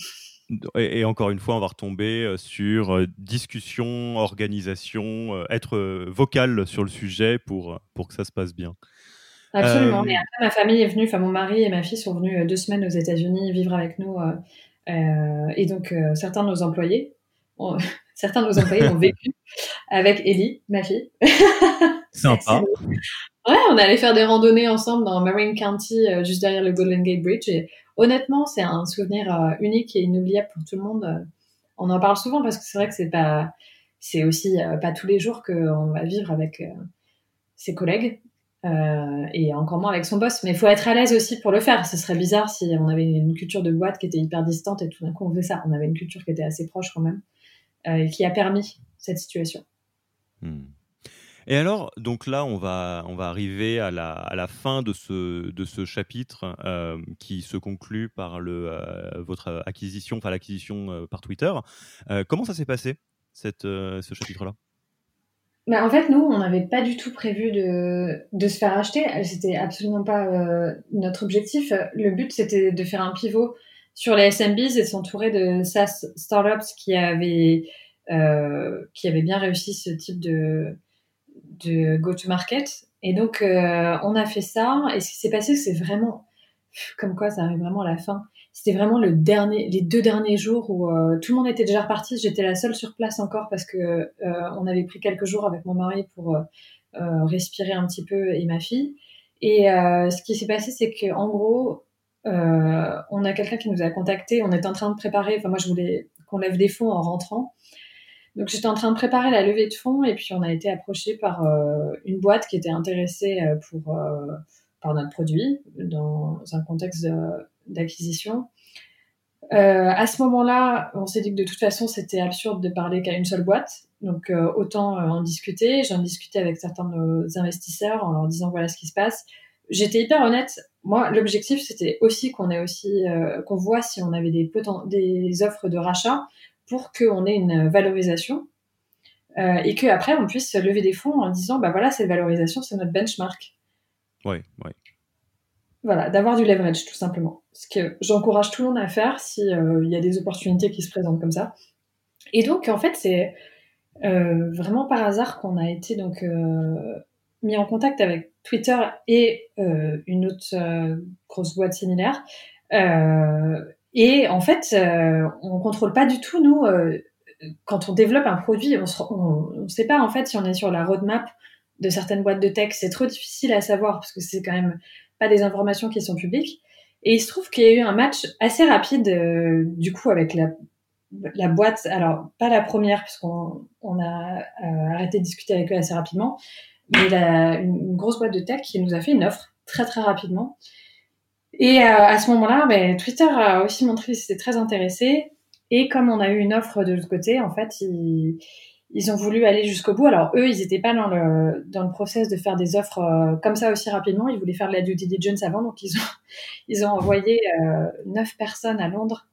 B: Et, encore une fois, on va retomber euh, sur euh, discussion, organisation, euh, être vocal sur le sujet pour, pour que ça se passe bien.
A: Absolument. Et après, ma famille est venue, enfin mon mari et ma fille sont venus deux semaines aux États-Unis vivre avec nous. et donc, certains de nos employés, ont, [laughs] certains de nos employés ont [laughs] vécu avec Ellie, ma fille.
B: Sympa.
A: ouais, on allait faire des randonnées ensemble dans Marin County, juste derrière le Golden Gate Bridge. Et honnêtement, c'est un souvenir euh, unique et inoubliable pour tout le monde. Euh, on en parle souvent parce que c'est vrai que c'est pas, c'est aussi euh, pas tous les jours qu'on va vivre avec ses collègues et encore moins avec son boss. Mais il faut être à l'aise aussi pour le faire. Ce serait bizarre si on avait une culture de boîte qui était hyper distante et tout d'un coup on faisait ça. On avait une culture qui était assez proche quand même et qui a permis cette situation.
B: Hmm. Et alors, donc là, on va, on va arriver à la, à la fin de ce, de ce chapitre euh, qui se conclut par le, euh, votre acquisition, enfin l'acquisition euh, par Twitter. comment ça s'est passé, cette, ce chapitre-là?
A: Bah, en fait, nous, on n'avait pas du tout prévu de, de se faire acheter. C'était absolument pas notre objectif. Le but, c'était de faire un pivot sur les SMBs et s'entourer de SaaS startups qui avaient, qui avaient bien réussi ce type de, de go-to-market. Et donc, euh, on a fait ça. Et ce qui s'est passé, c'est vraiment, comme quoi ça arrive vraiment à la fin. C'était vraiment le dernier, les deux derniers jours où euh, tout le monde était déjà reparti. J'étais la seule sur place encore parce que euh, on avait pris quelques jours avec mon mari pour respirer un petit peu et ma fille. Et ce qui s'est passé, c'est qu'en gros, on a quelqu'un qui nous a contacté. On était en train de préparer. Enfin, moi, je voulais qu'on lève des fonds en rentrant. Donc j'étais en train de préparer la levée de fonds et puis on a été approché par euh, une boîte qui était intéressée euh, pour euh, par notre produit dans un contexte d'acquisition. à ce moment-là, on s'est dit que de toute façon c'était absurde de parler qu'à une seule boîte, donc autant en discuter. J'en discutais avec certains de nos investisseurs en leur disant voilà ce qui se passe. J'étais hyper honnête. Moi, l'objectif c'était aussi qu'on ait aussi qu'on voit si on avait des, des offres de rachat pour qu'on ait une valorisation euh, et qu'après on puisse lever des fonds en disant bah voilà cette valorisation c'est notre benchmark.
B: Oui, oui.
A: Voilà, d'avoir du leverage tout simplement. Ce que j'encourage tout le monde à faire s'il euh, y a des opportunités qui se présentent comme ça. Et donc en fait c'est euh, vraiment par hasard qu'on a été donc mis en contact avec Twitter et une autre grosse boîte similaire et en fait, euh, on contrôle pas du tout, nous, euh, quand on développe un produit, on ne sait pas en fait si on est sur la roadmap de certaines boîtes de tech. C'est trop difficile à savoir parce que c'est quand même pas des informations qui sont publiques. Et il se trouve qu'il y a eu un match assez rapide, euh, du coup, avec la, la boîte. Alors, pas la première, puisqu'on on a euh, arrêté de discuter avec eux assez rapidement, mais la, une, grosse boîte de tech qui nous a fait une offre très très rapidement. Et euh, à ce moment-là, ben, Twitter a aussi montré qu'ils étaient très intéressés. Et comme on a eu une offre de l'autre côté, en fait, ils, ils ont voulu aller jusqu'au bout. Alors eux, ils n'étaient pas dans le dans le process de faire des offres euh, comme ça aussi rapidement. Ils voulaient faire de la due diligence avant, donc ils ont [laughs] ils ont envoyé euh, neuf personnes à Londres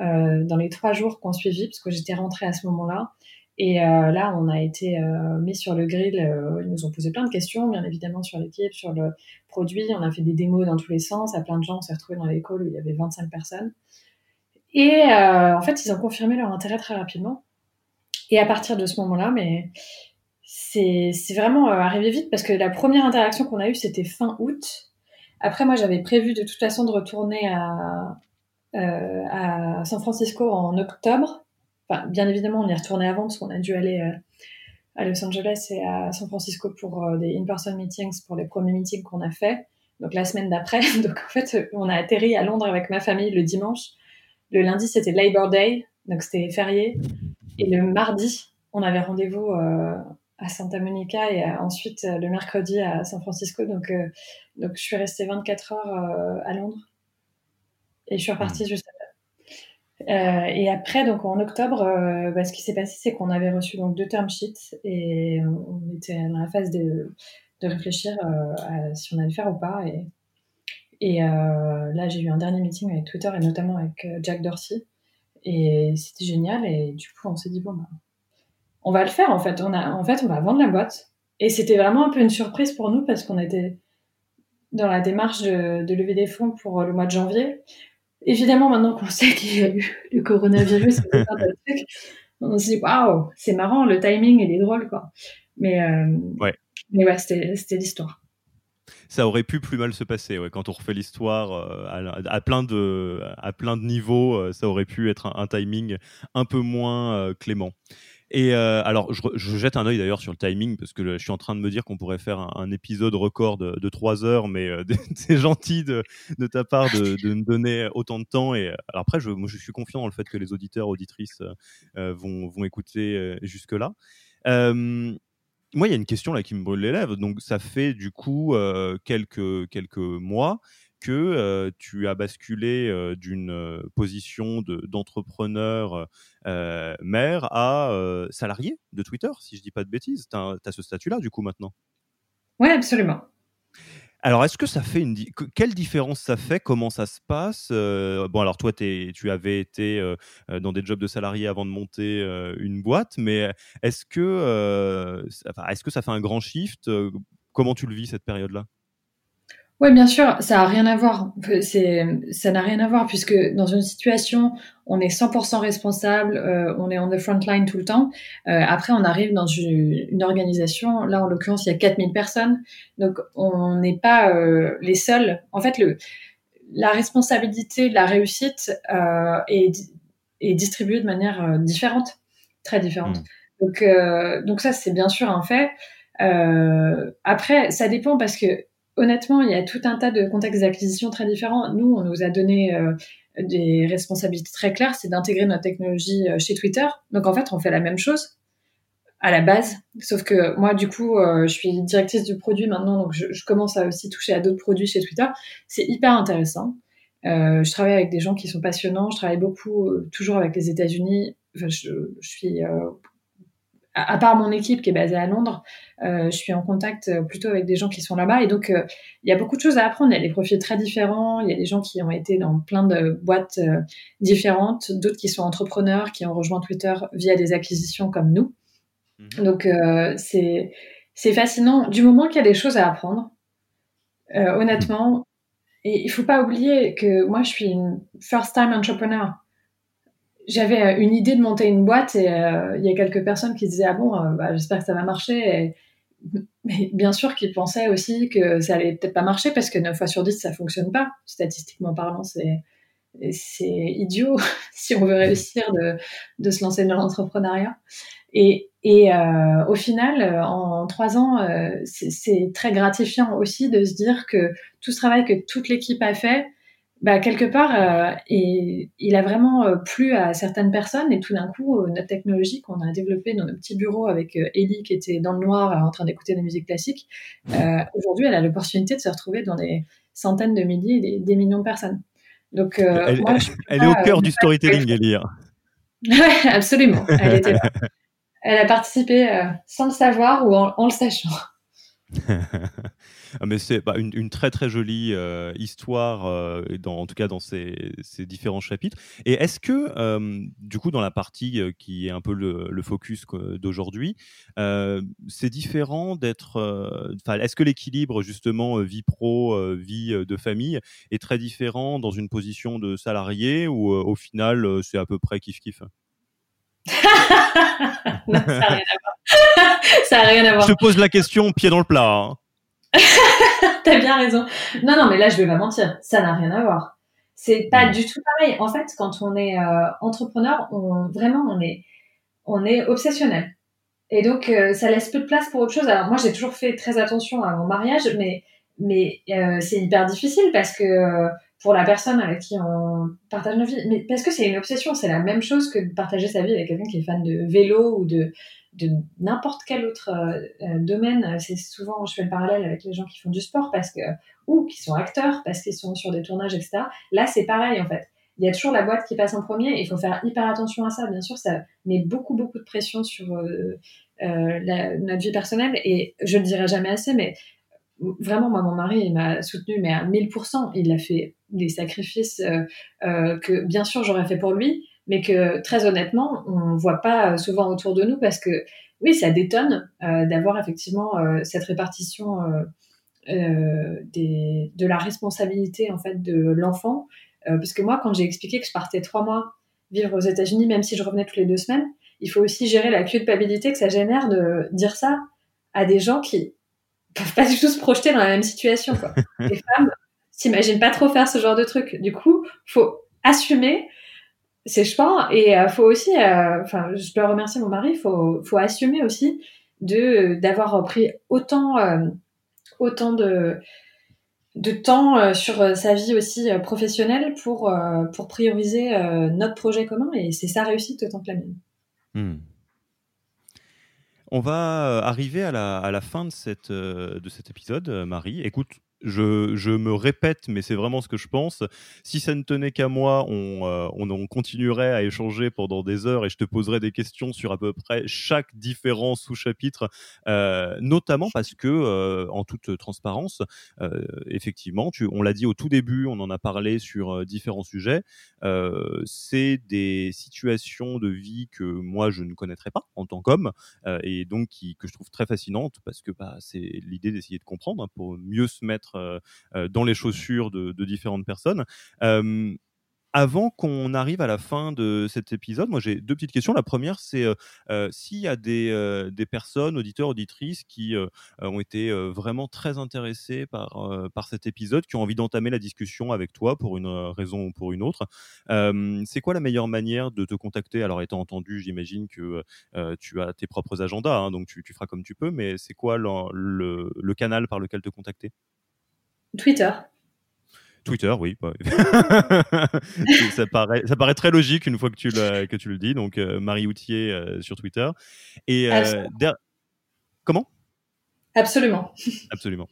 A: euh, dans les trois jours qu'on suivit, parce que j'étais rentrée à ce moment-là. Et euh, là, on a été euh, mis sur le grill. Euh, ils nous ont posé plein de questions, bien évidemment, sur l'équipe, sur le produit. On a fait des démos dans tous les sens. À plein de gens, on s'est retrouvés dans calls où il y avait 25 personnes. Et en fait, ils ont confirmé leur intérêt très rapidement. Et à partir de ce moment-là, mais c'est vraiment arrivé vite parce que la première interaction qu'on a eue, c'était fin août. Après, moi, j'avais prévu de toute façon de retourner à, à San Francisco en octobre bien évidemment, on y est retourné avant parce qu'on a dû aller euh, à Los Angeles et à San Francisco pour euh, des in-person meetings, pour les premiers meetings qu'on a fait. Donc la semaine d'après, [laughs] donc en fait, on a atterri à Londres avec ma famille le dimanche. Le lundi, c'était Labor Day, donc c'était férié. Et le mardi, on avait rendez-vous euh, à Santa Monica et ensuite le mercredi à San Francisco. Donc, donc je suis restée 24 heures à Londres et je suis repartie mmh. juste après. Euh, et après, donc en octobre, euh, bah, ce qui s'est passé, c'est qu'on avait reçu donc deux term sheets et on était dans la phase de, de réfléchir euh, à si on allait faire ou pas. Et, là, j'ai eu un dernier meeting avec Twitter et notamment avec Jack Dorsey. Et c'était génial. Et du coup, on s'est dit, bon, bah, on va le faire en fait. On a, en fait, on va vendre la boîte. Et c'était vraiment un peu une surprise pour nous parce qu'on était dans la démarche de lever des fonds pour le mois de janvier. Évidemment, maintenant qu'on sait qu'il y a eu le coronavirus, on se dit waouh, c'est marrant, le timing il est drôle quoi. Mais euh, ouais, mais ouais, c'était l'histoire.
B: Ça aurait pu plus mal se passer ouais, quand on refait l'histoire euh, à, plein de à plein de niveaux, euh, ça aurait pu être un, un timing un peu moins clément. Et euh, alors, je, jette un œil d'ailleurs sur le timing parce que je suis en train de me dire qu'on pourrait faire un, épisode record de, de 3 heures, mais euh, [laughs] c'est gentil de, ta part de, me donner autant de temps. Et alors après, je, je suis confiant dans le fait que les auditeurs, auditrices euh, vont, vont, écouter jusque-là. moi, il y a une question là qui me brûle les lèvres. Donc, ça fait du coup quelques, quelques mois que tu as basculé d'une position d'entrepreneur mère à salarié de Twitter, si je dis pas de bêtises. Tu as, as, ce statut-là, du coup, maintenant.
A: Oui, absolument.
B: Alors, est-ce que ça fait une quelle différence ça fait? Comment ça se passe euh, Bon, alors toi, tu avais été euh, dans des jobs de salarié avant de monter une boîte, mais est-ce que est-ce que ça fait un grand shift Comment tu le vis cette période-là?
A: Oui, bien sûr, ça n'a rien à voir. ça n'a rien à voir puisque dans une situation, on est 100% responsable, euh, on est on the front line tout le temps. Euh, après, on arrive dans une, organisation. Là, en l'occurrence, il y a 4000 personnes, donc on n'est pas euh, les seuls. En fait, le, la responsabilité de la réussite est, est, distribuée de manière différente, très différente. Mmh. Donc, donc ça, c'est bien sûr un fait. après, ça dépend parce que honnêtement, il y a tout un tas de contextes d'acquisition très différents. Nous, on nous a donné euh, des responsabilités très claires, c'est d'intégrer notre technologie euh, chez Twitter. Donc en fait, on fait la même chose à la base, sauf que moi, du coup, euh, je suis directrice du produit maintenant, donc je, commence à aussi toucher à d'autres produits chez Twitter. C'est hyper intéressant. je travaille avec des gens qui sont passionnants. Je travaille beaucoup, toujours avec les États-Unis. Enfin, je, je, suis à, part mon équipe qui est basée à Londres, euh, je suis en contact euh, plutôt avec des gens qui sont là-bas. Et donc, euh, il y a beaucoup de choses à apprendre. Il y a des profils très différents. Il y a des gens qui ont été dans plein de boîtes différentes, d'autres qui sont entrepreneurs, qui ont rejoint Twitter via des acquisitions comme nous. Mhm. Donc, c'est c'est fascinant. Du moment qu'il y a des choses à apprendre, honnêtement, et il faut pas oublier que moi, je suis une first-time entrepreneur j'avais euh, une idée de monter une boîte et euh, il y a quelques personnes qui disaient ah bon euh, bah, j'espère que ça va marcher. Mais bien sûr qu'ils pensaient aussi que ça allait peut-être pas marcher parce que 9 fois sur 10 ça fonctionne pas. Statistiquement parlant c'est c'est idiot [laughs] si on veut réussir de, de se lancer dans l'entrepreneuriat. Et, et au final en, trois ans c'est très gratifiant aussi de se dire que tout ce travail que toute l'équipe a fait bah, quelque part, euh, et, il a vraiment euh, plu à certaines personnes. Et tout d'un coup, euh, notre technologie qu'on a développée dans nos petits bureaux avec Ellie qui était dans le noir en train d'écouter de la musique classique, aujourd'hui, elle a l'opportunité de se retrouver dans des centaines de milliers, des, des millions de personnes. Donc,
B: elle, elle est au cœur du storytelling, [laughs] Ellie.
A: Oui, absolument. Elle, était [laughs] elle a participé sans le savoir ou en, en le sachant. [laughs]
B: Ah, mais c'est bah, une, très très jolie euh, histoire, euh, dans, en tout cas dans ces, différents chapitres. Et est-ce que, euh, du coup, dans la partie qui est un peu le, focus d'aujourd'hui, c'est différent d'être. est-ce que l'équilibre, justement, vie pro, vie de famille, est très différent dans une position de salarié ou au final, c'est à peu près kiff-kiff? [laughs]
A: Non, ça n'a rien à voir. [laughs] ça n'a rien à voir.
B: Je pose la question pied dans le plat. Hein. [laughs]
A: T'as bien raison. Non, non, mais là, je vais pas mentir. Ça n'a rien à voir. C'est pas mm. du tout pareil. En fait, quand on est euh, entrepreneur, on, vraiment, on est, on est obsessionnel. Et donc, euh, ça laisse peu de place pour autre chose. Alors, moi, j'ai toujours fait très attention à mon mariage, mais, mais euh, c'est hyper difficile parce que pour la personne avec qui on partage nos vies, mais parce que c'est une obsession. C'est la même chose que de partager sa vie avec quelqu'un qui est fan de vélo ou de, de n'importe quel autre euh, euh, domaine. C'est souvent, je fais le parallèle avec les gens qui font du sport parce que, ou qui sont acteurs parce qu'ils sont sur des tournages, etc. Là, c'est pareil, en fait. Il y a toujours la boîte qui passe en premier. Il faut faire hyper attention à ça. Bien sûr, ça met beaucoup, beaucoup de pression sur euh, notre vie personnelle. Et je le dirai jamais assez, mais vraiment, moi, mon mari, il m'a soutenu, mais à 1000%. Il a fait des sacrifices que, bien sûr, j'aurais fait pour lui mais que très honnêtement, on voit pas souvent autour de nous parce que oui, ça détonne euh, d'avoir effectivement euh, cette répartition euh, des, de la responsabilité en fait de l'enfant. parce que moi, quand j'ai expliqué que je partais trois mois vivre aux États-Unis, même si je revenais toutes les deux semaines, il faut aussi gérer la culpabilité que ça génère de dire ça à des gens qui peuvent pas du tout se projeter dans la même situation. Quoi. [laughs] Les femmes s'imaginent pas trop faire ce genre de truc. Du coup, faut assumer c'est pense et euh, faut aussi euh, enfin je dois remercier mon mari faut faut assumer aussi de d'avoir pris autant euh, autant de de temps sur sa vie aussi professionnelle pour pour prioriser notre projet commun et c'est sa réussite autant que la mienne. Hmm.
B: On va arriver à la, à la fin de, cette, de cet épisode, Marie. Écoute, je, me répète, mais c'est vraiment ce que je pense. Si ça ne tenait qu'à moi, on, euh, on, continuerait à échanger pendant des heures et je te poserais des questions sur à peu près chaque différent sous-chapitre, euh, notamment parce que, euh, en toute transparence, effectivement, tu, on l'a dit au tout début, on en a parlé sur différents sujets, c'est des situations de vie que moi je ne connaîtrais pas en tant qu'homme et donc qui, que je trouve très fascinantes parce que bah, c'est l'idée d'essayer de comprendre hein, pour mieux se mettre euh, euh, dans les chaussures de, différentes personnes. Euh, avant qu'on arrive à la fin de cet épisode, moi j'ai deux petites questions. La première, c'est s'il y a des, personnes, auditeurs, auditrices, qui ont été vraiment très intéressés par, par cet épisode, qui ont envie d'entamer la discussion avec toi pour une raison ou pour une autre. c'est quoi la meilleure manière de te contacter? Alors, étant entendu, j'imagine que tu as tes propres agendas, hein, donc tu, feras comme tu peux, mais c'est quoi le canal par lequel te contacter?
A: Twitter.
B: Twitter, oui. [laughs] ça, paraît, ça paraît très logique une fois que tu, le, que tu le dis. Donc, euh, Marie Outier euh, sur Twitter. Et euh, comment?
A: Absolument. [laughs]
B: Absolument.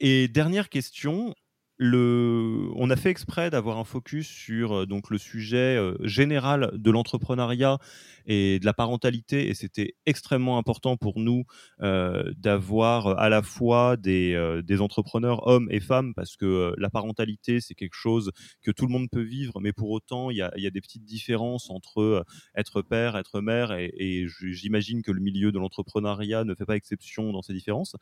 B: et dernière question, on a fait exprès d'avoir un focus sur euh, donc le sujet euh, général de l'entrepreneuriat et de la parentalité, et c'était extrêmement important pour nous euh, d'avoir à la fois des, entrepreneurs hommes et femmes, parce que la parentalité c'est quelque chose que tout le monde peut vivre, mais pour autant il y a, des petites différences entre être père, être mère, et, j'imagine que le milieu de l'entrepreneuriat ne fait pas exception dans ces différences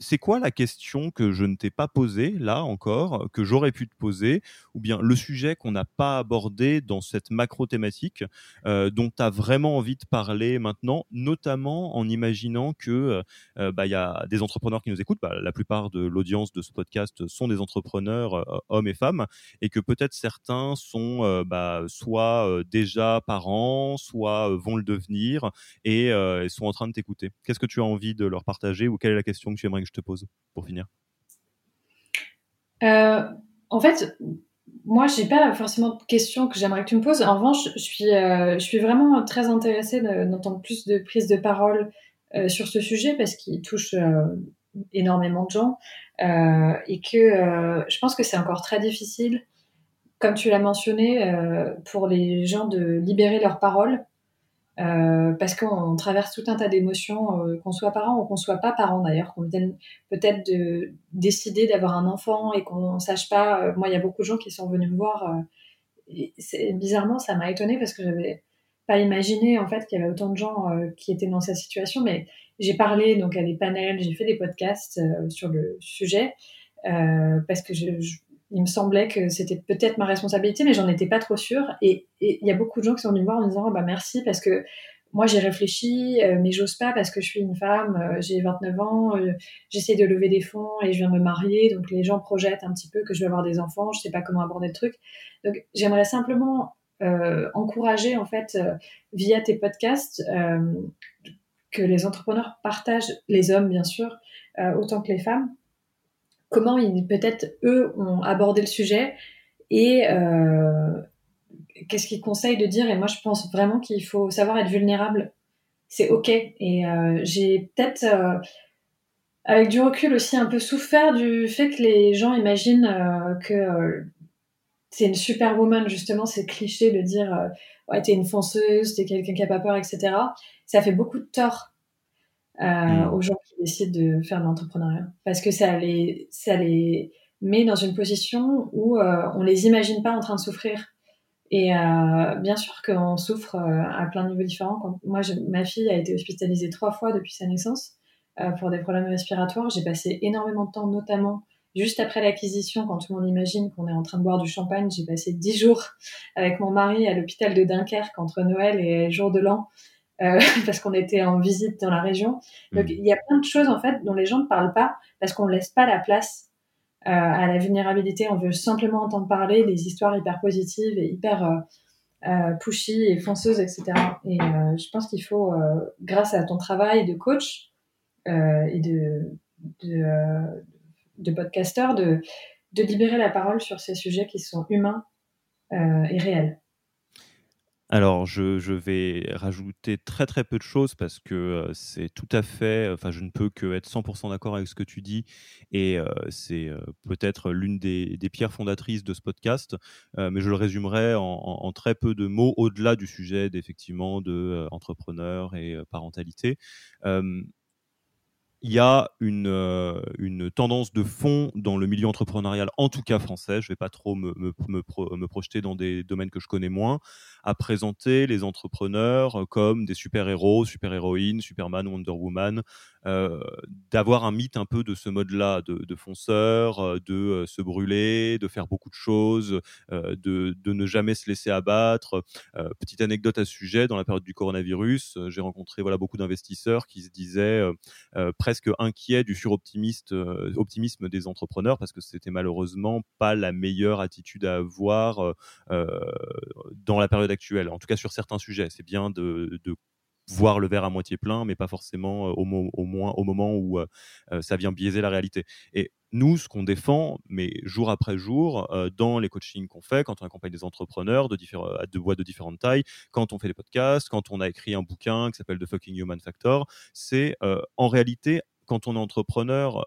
B: c'est quoi la question que je ne t'ai pas posée là encore, que j'aurais pu te poser, ou bien le sujet qu'on n'a pas abordé dans cette macro thématique euh, dont tu as vraiment envie de parler maintenant, notamment en imaginant que euh, euh, bah, y a des entrepreneurs qui nous écoutent. Bah, la plupart de l'audience de ce podcast sont des entrepreneurs, hommes et femmes, et que peut-être certains sont bah, soit déjà parents, soit vont le devenir et, sont en train de t'écouter. Qu'est-ce que tu as envie de leur partager ou quelle est la question que tu aimerais je te pose pour finir.
A: Euh, En fait, moi, j'ai pas forcément de questions que j'aimerais que tu me poses. En revanche, je suis, euh, je suis vraiment très intéressée d'entendre plus de prises de parole euh, sur ce sujet parce qu'il touche énormément de gens. Et que je pense que c'est encore très difficile, comme tu l'as mentionné, pour les gens de libérer leur parole euh, parce qu'on traverse tout un tas d'émotions, euh, qu'on soit parent ou qu'on soit pas parent d'ailleurs, qu'on vienne peut-être de décider d'avoir un enfant et qu'on sache pas. Euh, moi, il y a beaucoup de gens qui sont venus me voir. et bizarrement, ça m'a étonnée parce que j'avais pas imaginé en fait qu'il y avait autant de gens qui étaient dans cette situation. Mais j'ai parlé donc à des panels, j'ai fait des podcasts sur le sujet parce que je, je il me semblait que c'était peut-être ma responsabilité, mais j'en étais pas trop sûre. Et il y a beaucoup de gens qui sont venus me voir en me disant bah merci parce que moi j'ai réfléchi, euh, mais j'ose pas parce que je suis une femme, euh, j'ai 29 ans, euh, j'essaie de lever des fonds et je viens de me marier, donc les gens projettent un petit peu que je vais avoir des enfants, je sais pas comment aborder le truc. Donc j'aimerais simplement encourager en fait via tes podcasts que les entrepreneurs partagent, les hommes bien sûr, autant que les femmes, comment ils peut-être eux ont abordé le sujet et euh, qu'est-ce qu'ils conseillent de dire. Et moi, je pense vraiment qu'il faut savoir être vulnérable. C'est ok. Et euh, j'ai peut-être, euh, avec du recul aussi, un peu souffert du fait que les gens imaginent que c'est une superwoman, justement, c'est cliché de dire ouais, t'es une fonceuse, t'es quelqu'un qui a pas peur, etc. Ça fait beaucoup de tort euh, mm. aux gens qui décident de faire de l'entrepreneuriat. Parce que ça les, ça les met dans une position où euh, on les imagine pas en train de souffrir. Et euh, bien sûr qu'on souffre euh, à plein de niveaux différents. Quand, moi, ma fille a été hospitalisée trois fois depuis sa naissance euh, pour des problèmes respiratoires. J'ai passé énormément de temps, notamment juste après l'acquisition, quand tout le monde imagine qu'on est en train de boire du champagne. J'ai passé dix jours avec mon mari à l'hôpital de Dunkerque entre Noël et jour de l'an euh, [laughs] parce qu'on était en visite dans la région. Donc mm. il y a plein de choses en fait dont les gens ne parlent pas parce qu'on ne laisse pas la place euh, à la vulnérabilité. On veut simplement entendre parler des histoires hyper positives et hyper euh, euh pushy et fonceuses, etc. Et euh, je pense qu'il faut, grâce à ton travail de coach et de, de, de podcasteur, de, de libérer la parole sur ces sujets qui sont humains et réels.
B: Alors, je, vais rajouter très très peu de choses parce que c'est tout à fait, enfin, je ne peux que être 100% d'accord avec ce que tu dis et c'est peut-être l'une des, des, pierres fondatrices de ce podcast, mais je le résumerai en, en, très peu de mots au-delà du sujet d'effectivement de entrepreneur et parentalité il y a une, euh, une, tendance de fond dans le milieu entrepreneurial, en tout cas français, je ne vais pas trop me, projeter dans des domaines que je connais moins, à présenter les entrepreneurs comme des super-héros, super-héroïnes, Superman, Wonder Woman, euh, d'avoir un mythe un peu de ce mode-là, de, de, fonceur, euh, de se brûler, de faire beaucoup de choses, de, de, ne jamais se laisser abattre. petite anecdote à ce sujet, dans la période du coronavirus, j'ai rencontré voilà, beaucoup d'investisseurs qui se disaient presque inquiet du suroptimisme euh, des entrepreneurs parce que c'était malheureusement pas la meilleure attitude à avoir euh, euh, dans la période actuelle. En tout cas sur certains sujets, c'est bien de, voir le verre à moitié plein, mais pas forcément au, au moins au moment où ça vient biaiser la réalité. Et nous, ce qu'on défend, mais jour après jour, dans les coachings qu'on fait, quand on accompagne des entrepreneurs de, de boîtes de différentes tailles, quand on fait des podcasts, quand on a écrit un bouquin qui s'appelle The Fucking Human Factor, c'est en réalité, quand on est entrepreneur,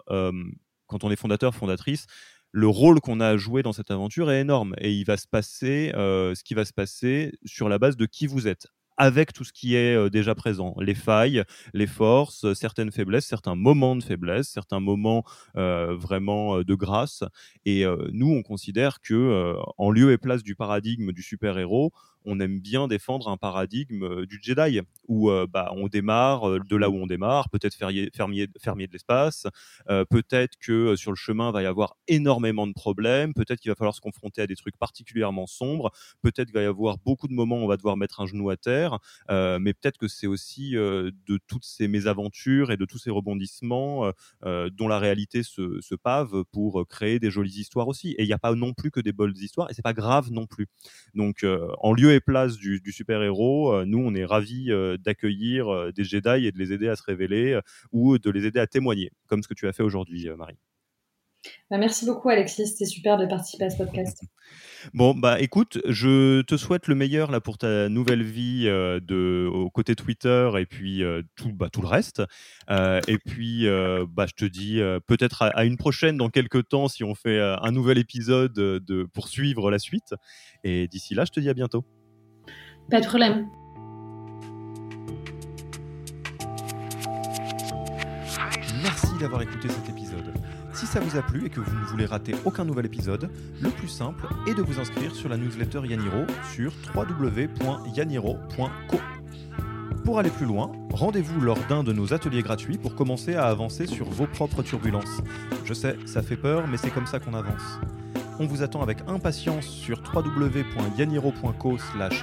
B: quand on est fondateur, fondatrice, le rôle qu'on a à jouer dans cette aventure est énorme et il va se passer ce qui va se passer sur la base de qui vous êtes avec tout ce qui est déjà présent, les failles, les forces, certaines faiblesses, certains moments de faiblesse, certains moments vraiment de grâce. Et nous, on considère que en lieu et place du paradigme du super-héros, on aime bien défendre un paradigme euh, du Jedi où euh, bah, on démarre euh, de là où on démarre, peut-être fermier, de l'espace, peut-être que sur le chemin va y avoir énormément de problèmes, peut-être qu'il va falloir se confronter à des trucs particulièrement sombres, peut-être qu'il va y avoir beaucoup de moments où on va devoir mettre un genou à terre, mais peut-être que c'est aussi de toutes ces mésaventures et de tous ces rebondissements dont la réalité se, se, pave pour créer des jolies histoires aussi. Et il n'y a pas non plus que des bonnes histoires, et c'est pas grave non plus. Donc, en lieu et place du, super-héros, euh, nous, on est ravis euh, d'accueillir euh, des Jedi et de les aider à se révéler ou de les aider à témoigner, comme ce que tu as fait aujourd'hui, Marie.
A: Bah, merci beaucoup, Alexis. C'était super de participer à ce podcast. [laughs]
B: Bon, bah écoute, je te souhaite le meilleur là pour ta nouvelle vie de, au côté Twitter et puis tout, bah, tout le reste. et puis, bah, je te dis peut-être à, une prochaine dans quelques temps si on fait un nouvel épisode de, pour suivre la suite. Et d'ici là, je te dis à bientôt.
A: Pas de problème.
B: Merci d'avoir écouté cet épisode. Si ça vous a plu et que vous ne voulez rater aucun nouvel épisode, le plus simple est de vous inscrire sur la newsletter Yaniro sur www.yaniro.co. Pour aller plus loin, rendez-vous lors d'un de nos ateliers gratuits pour commencer à avancer sur vos propres turbulences. Je sais, ça fait peur, mais c'est comme ça qu'on avance. On vous attend avec impatience sur www.yaniro.co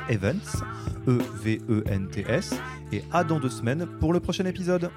B: events, E-V-E-N-T-S, et à dans deux semaines pour le prochain épisode.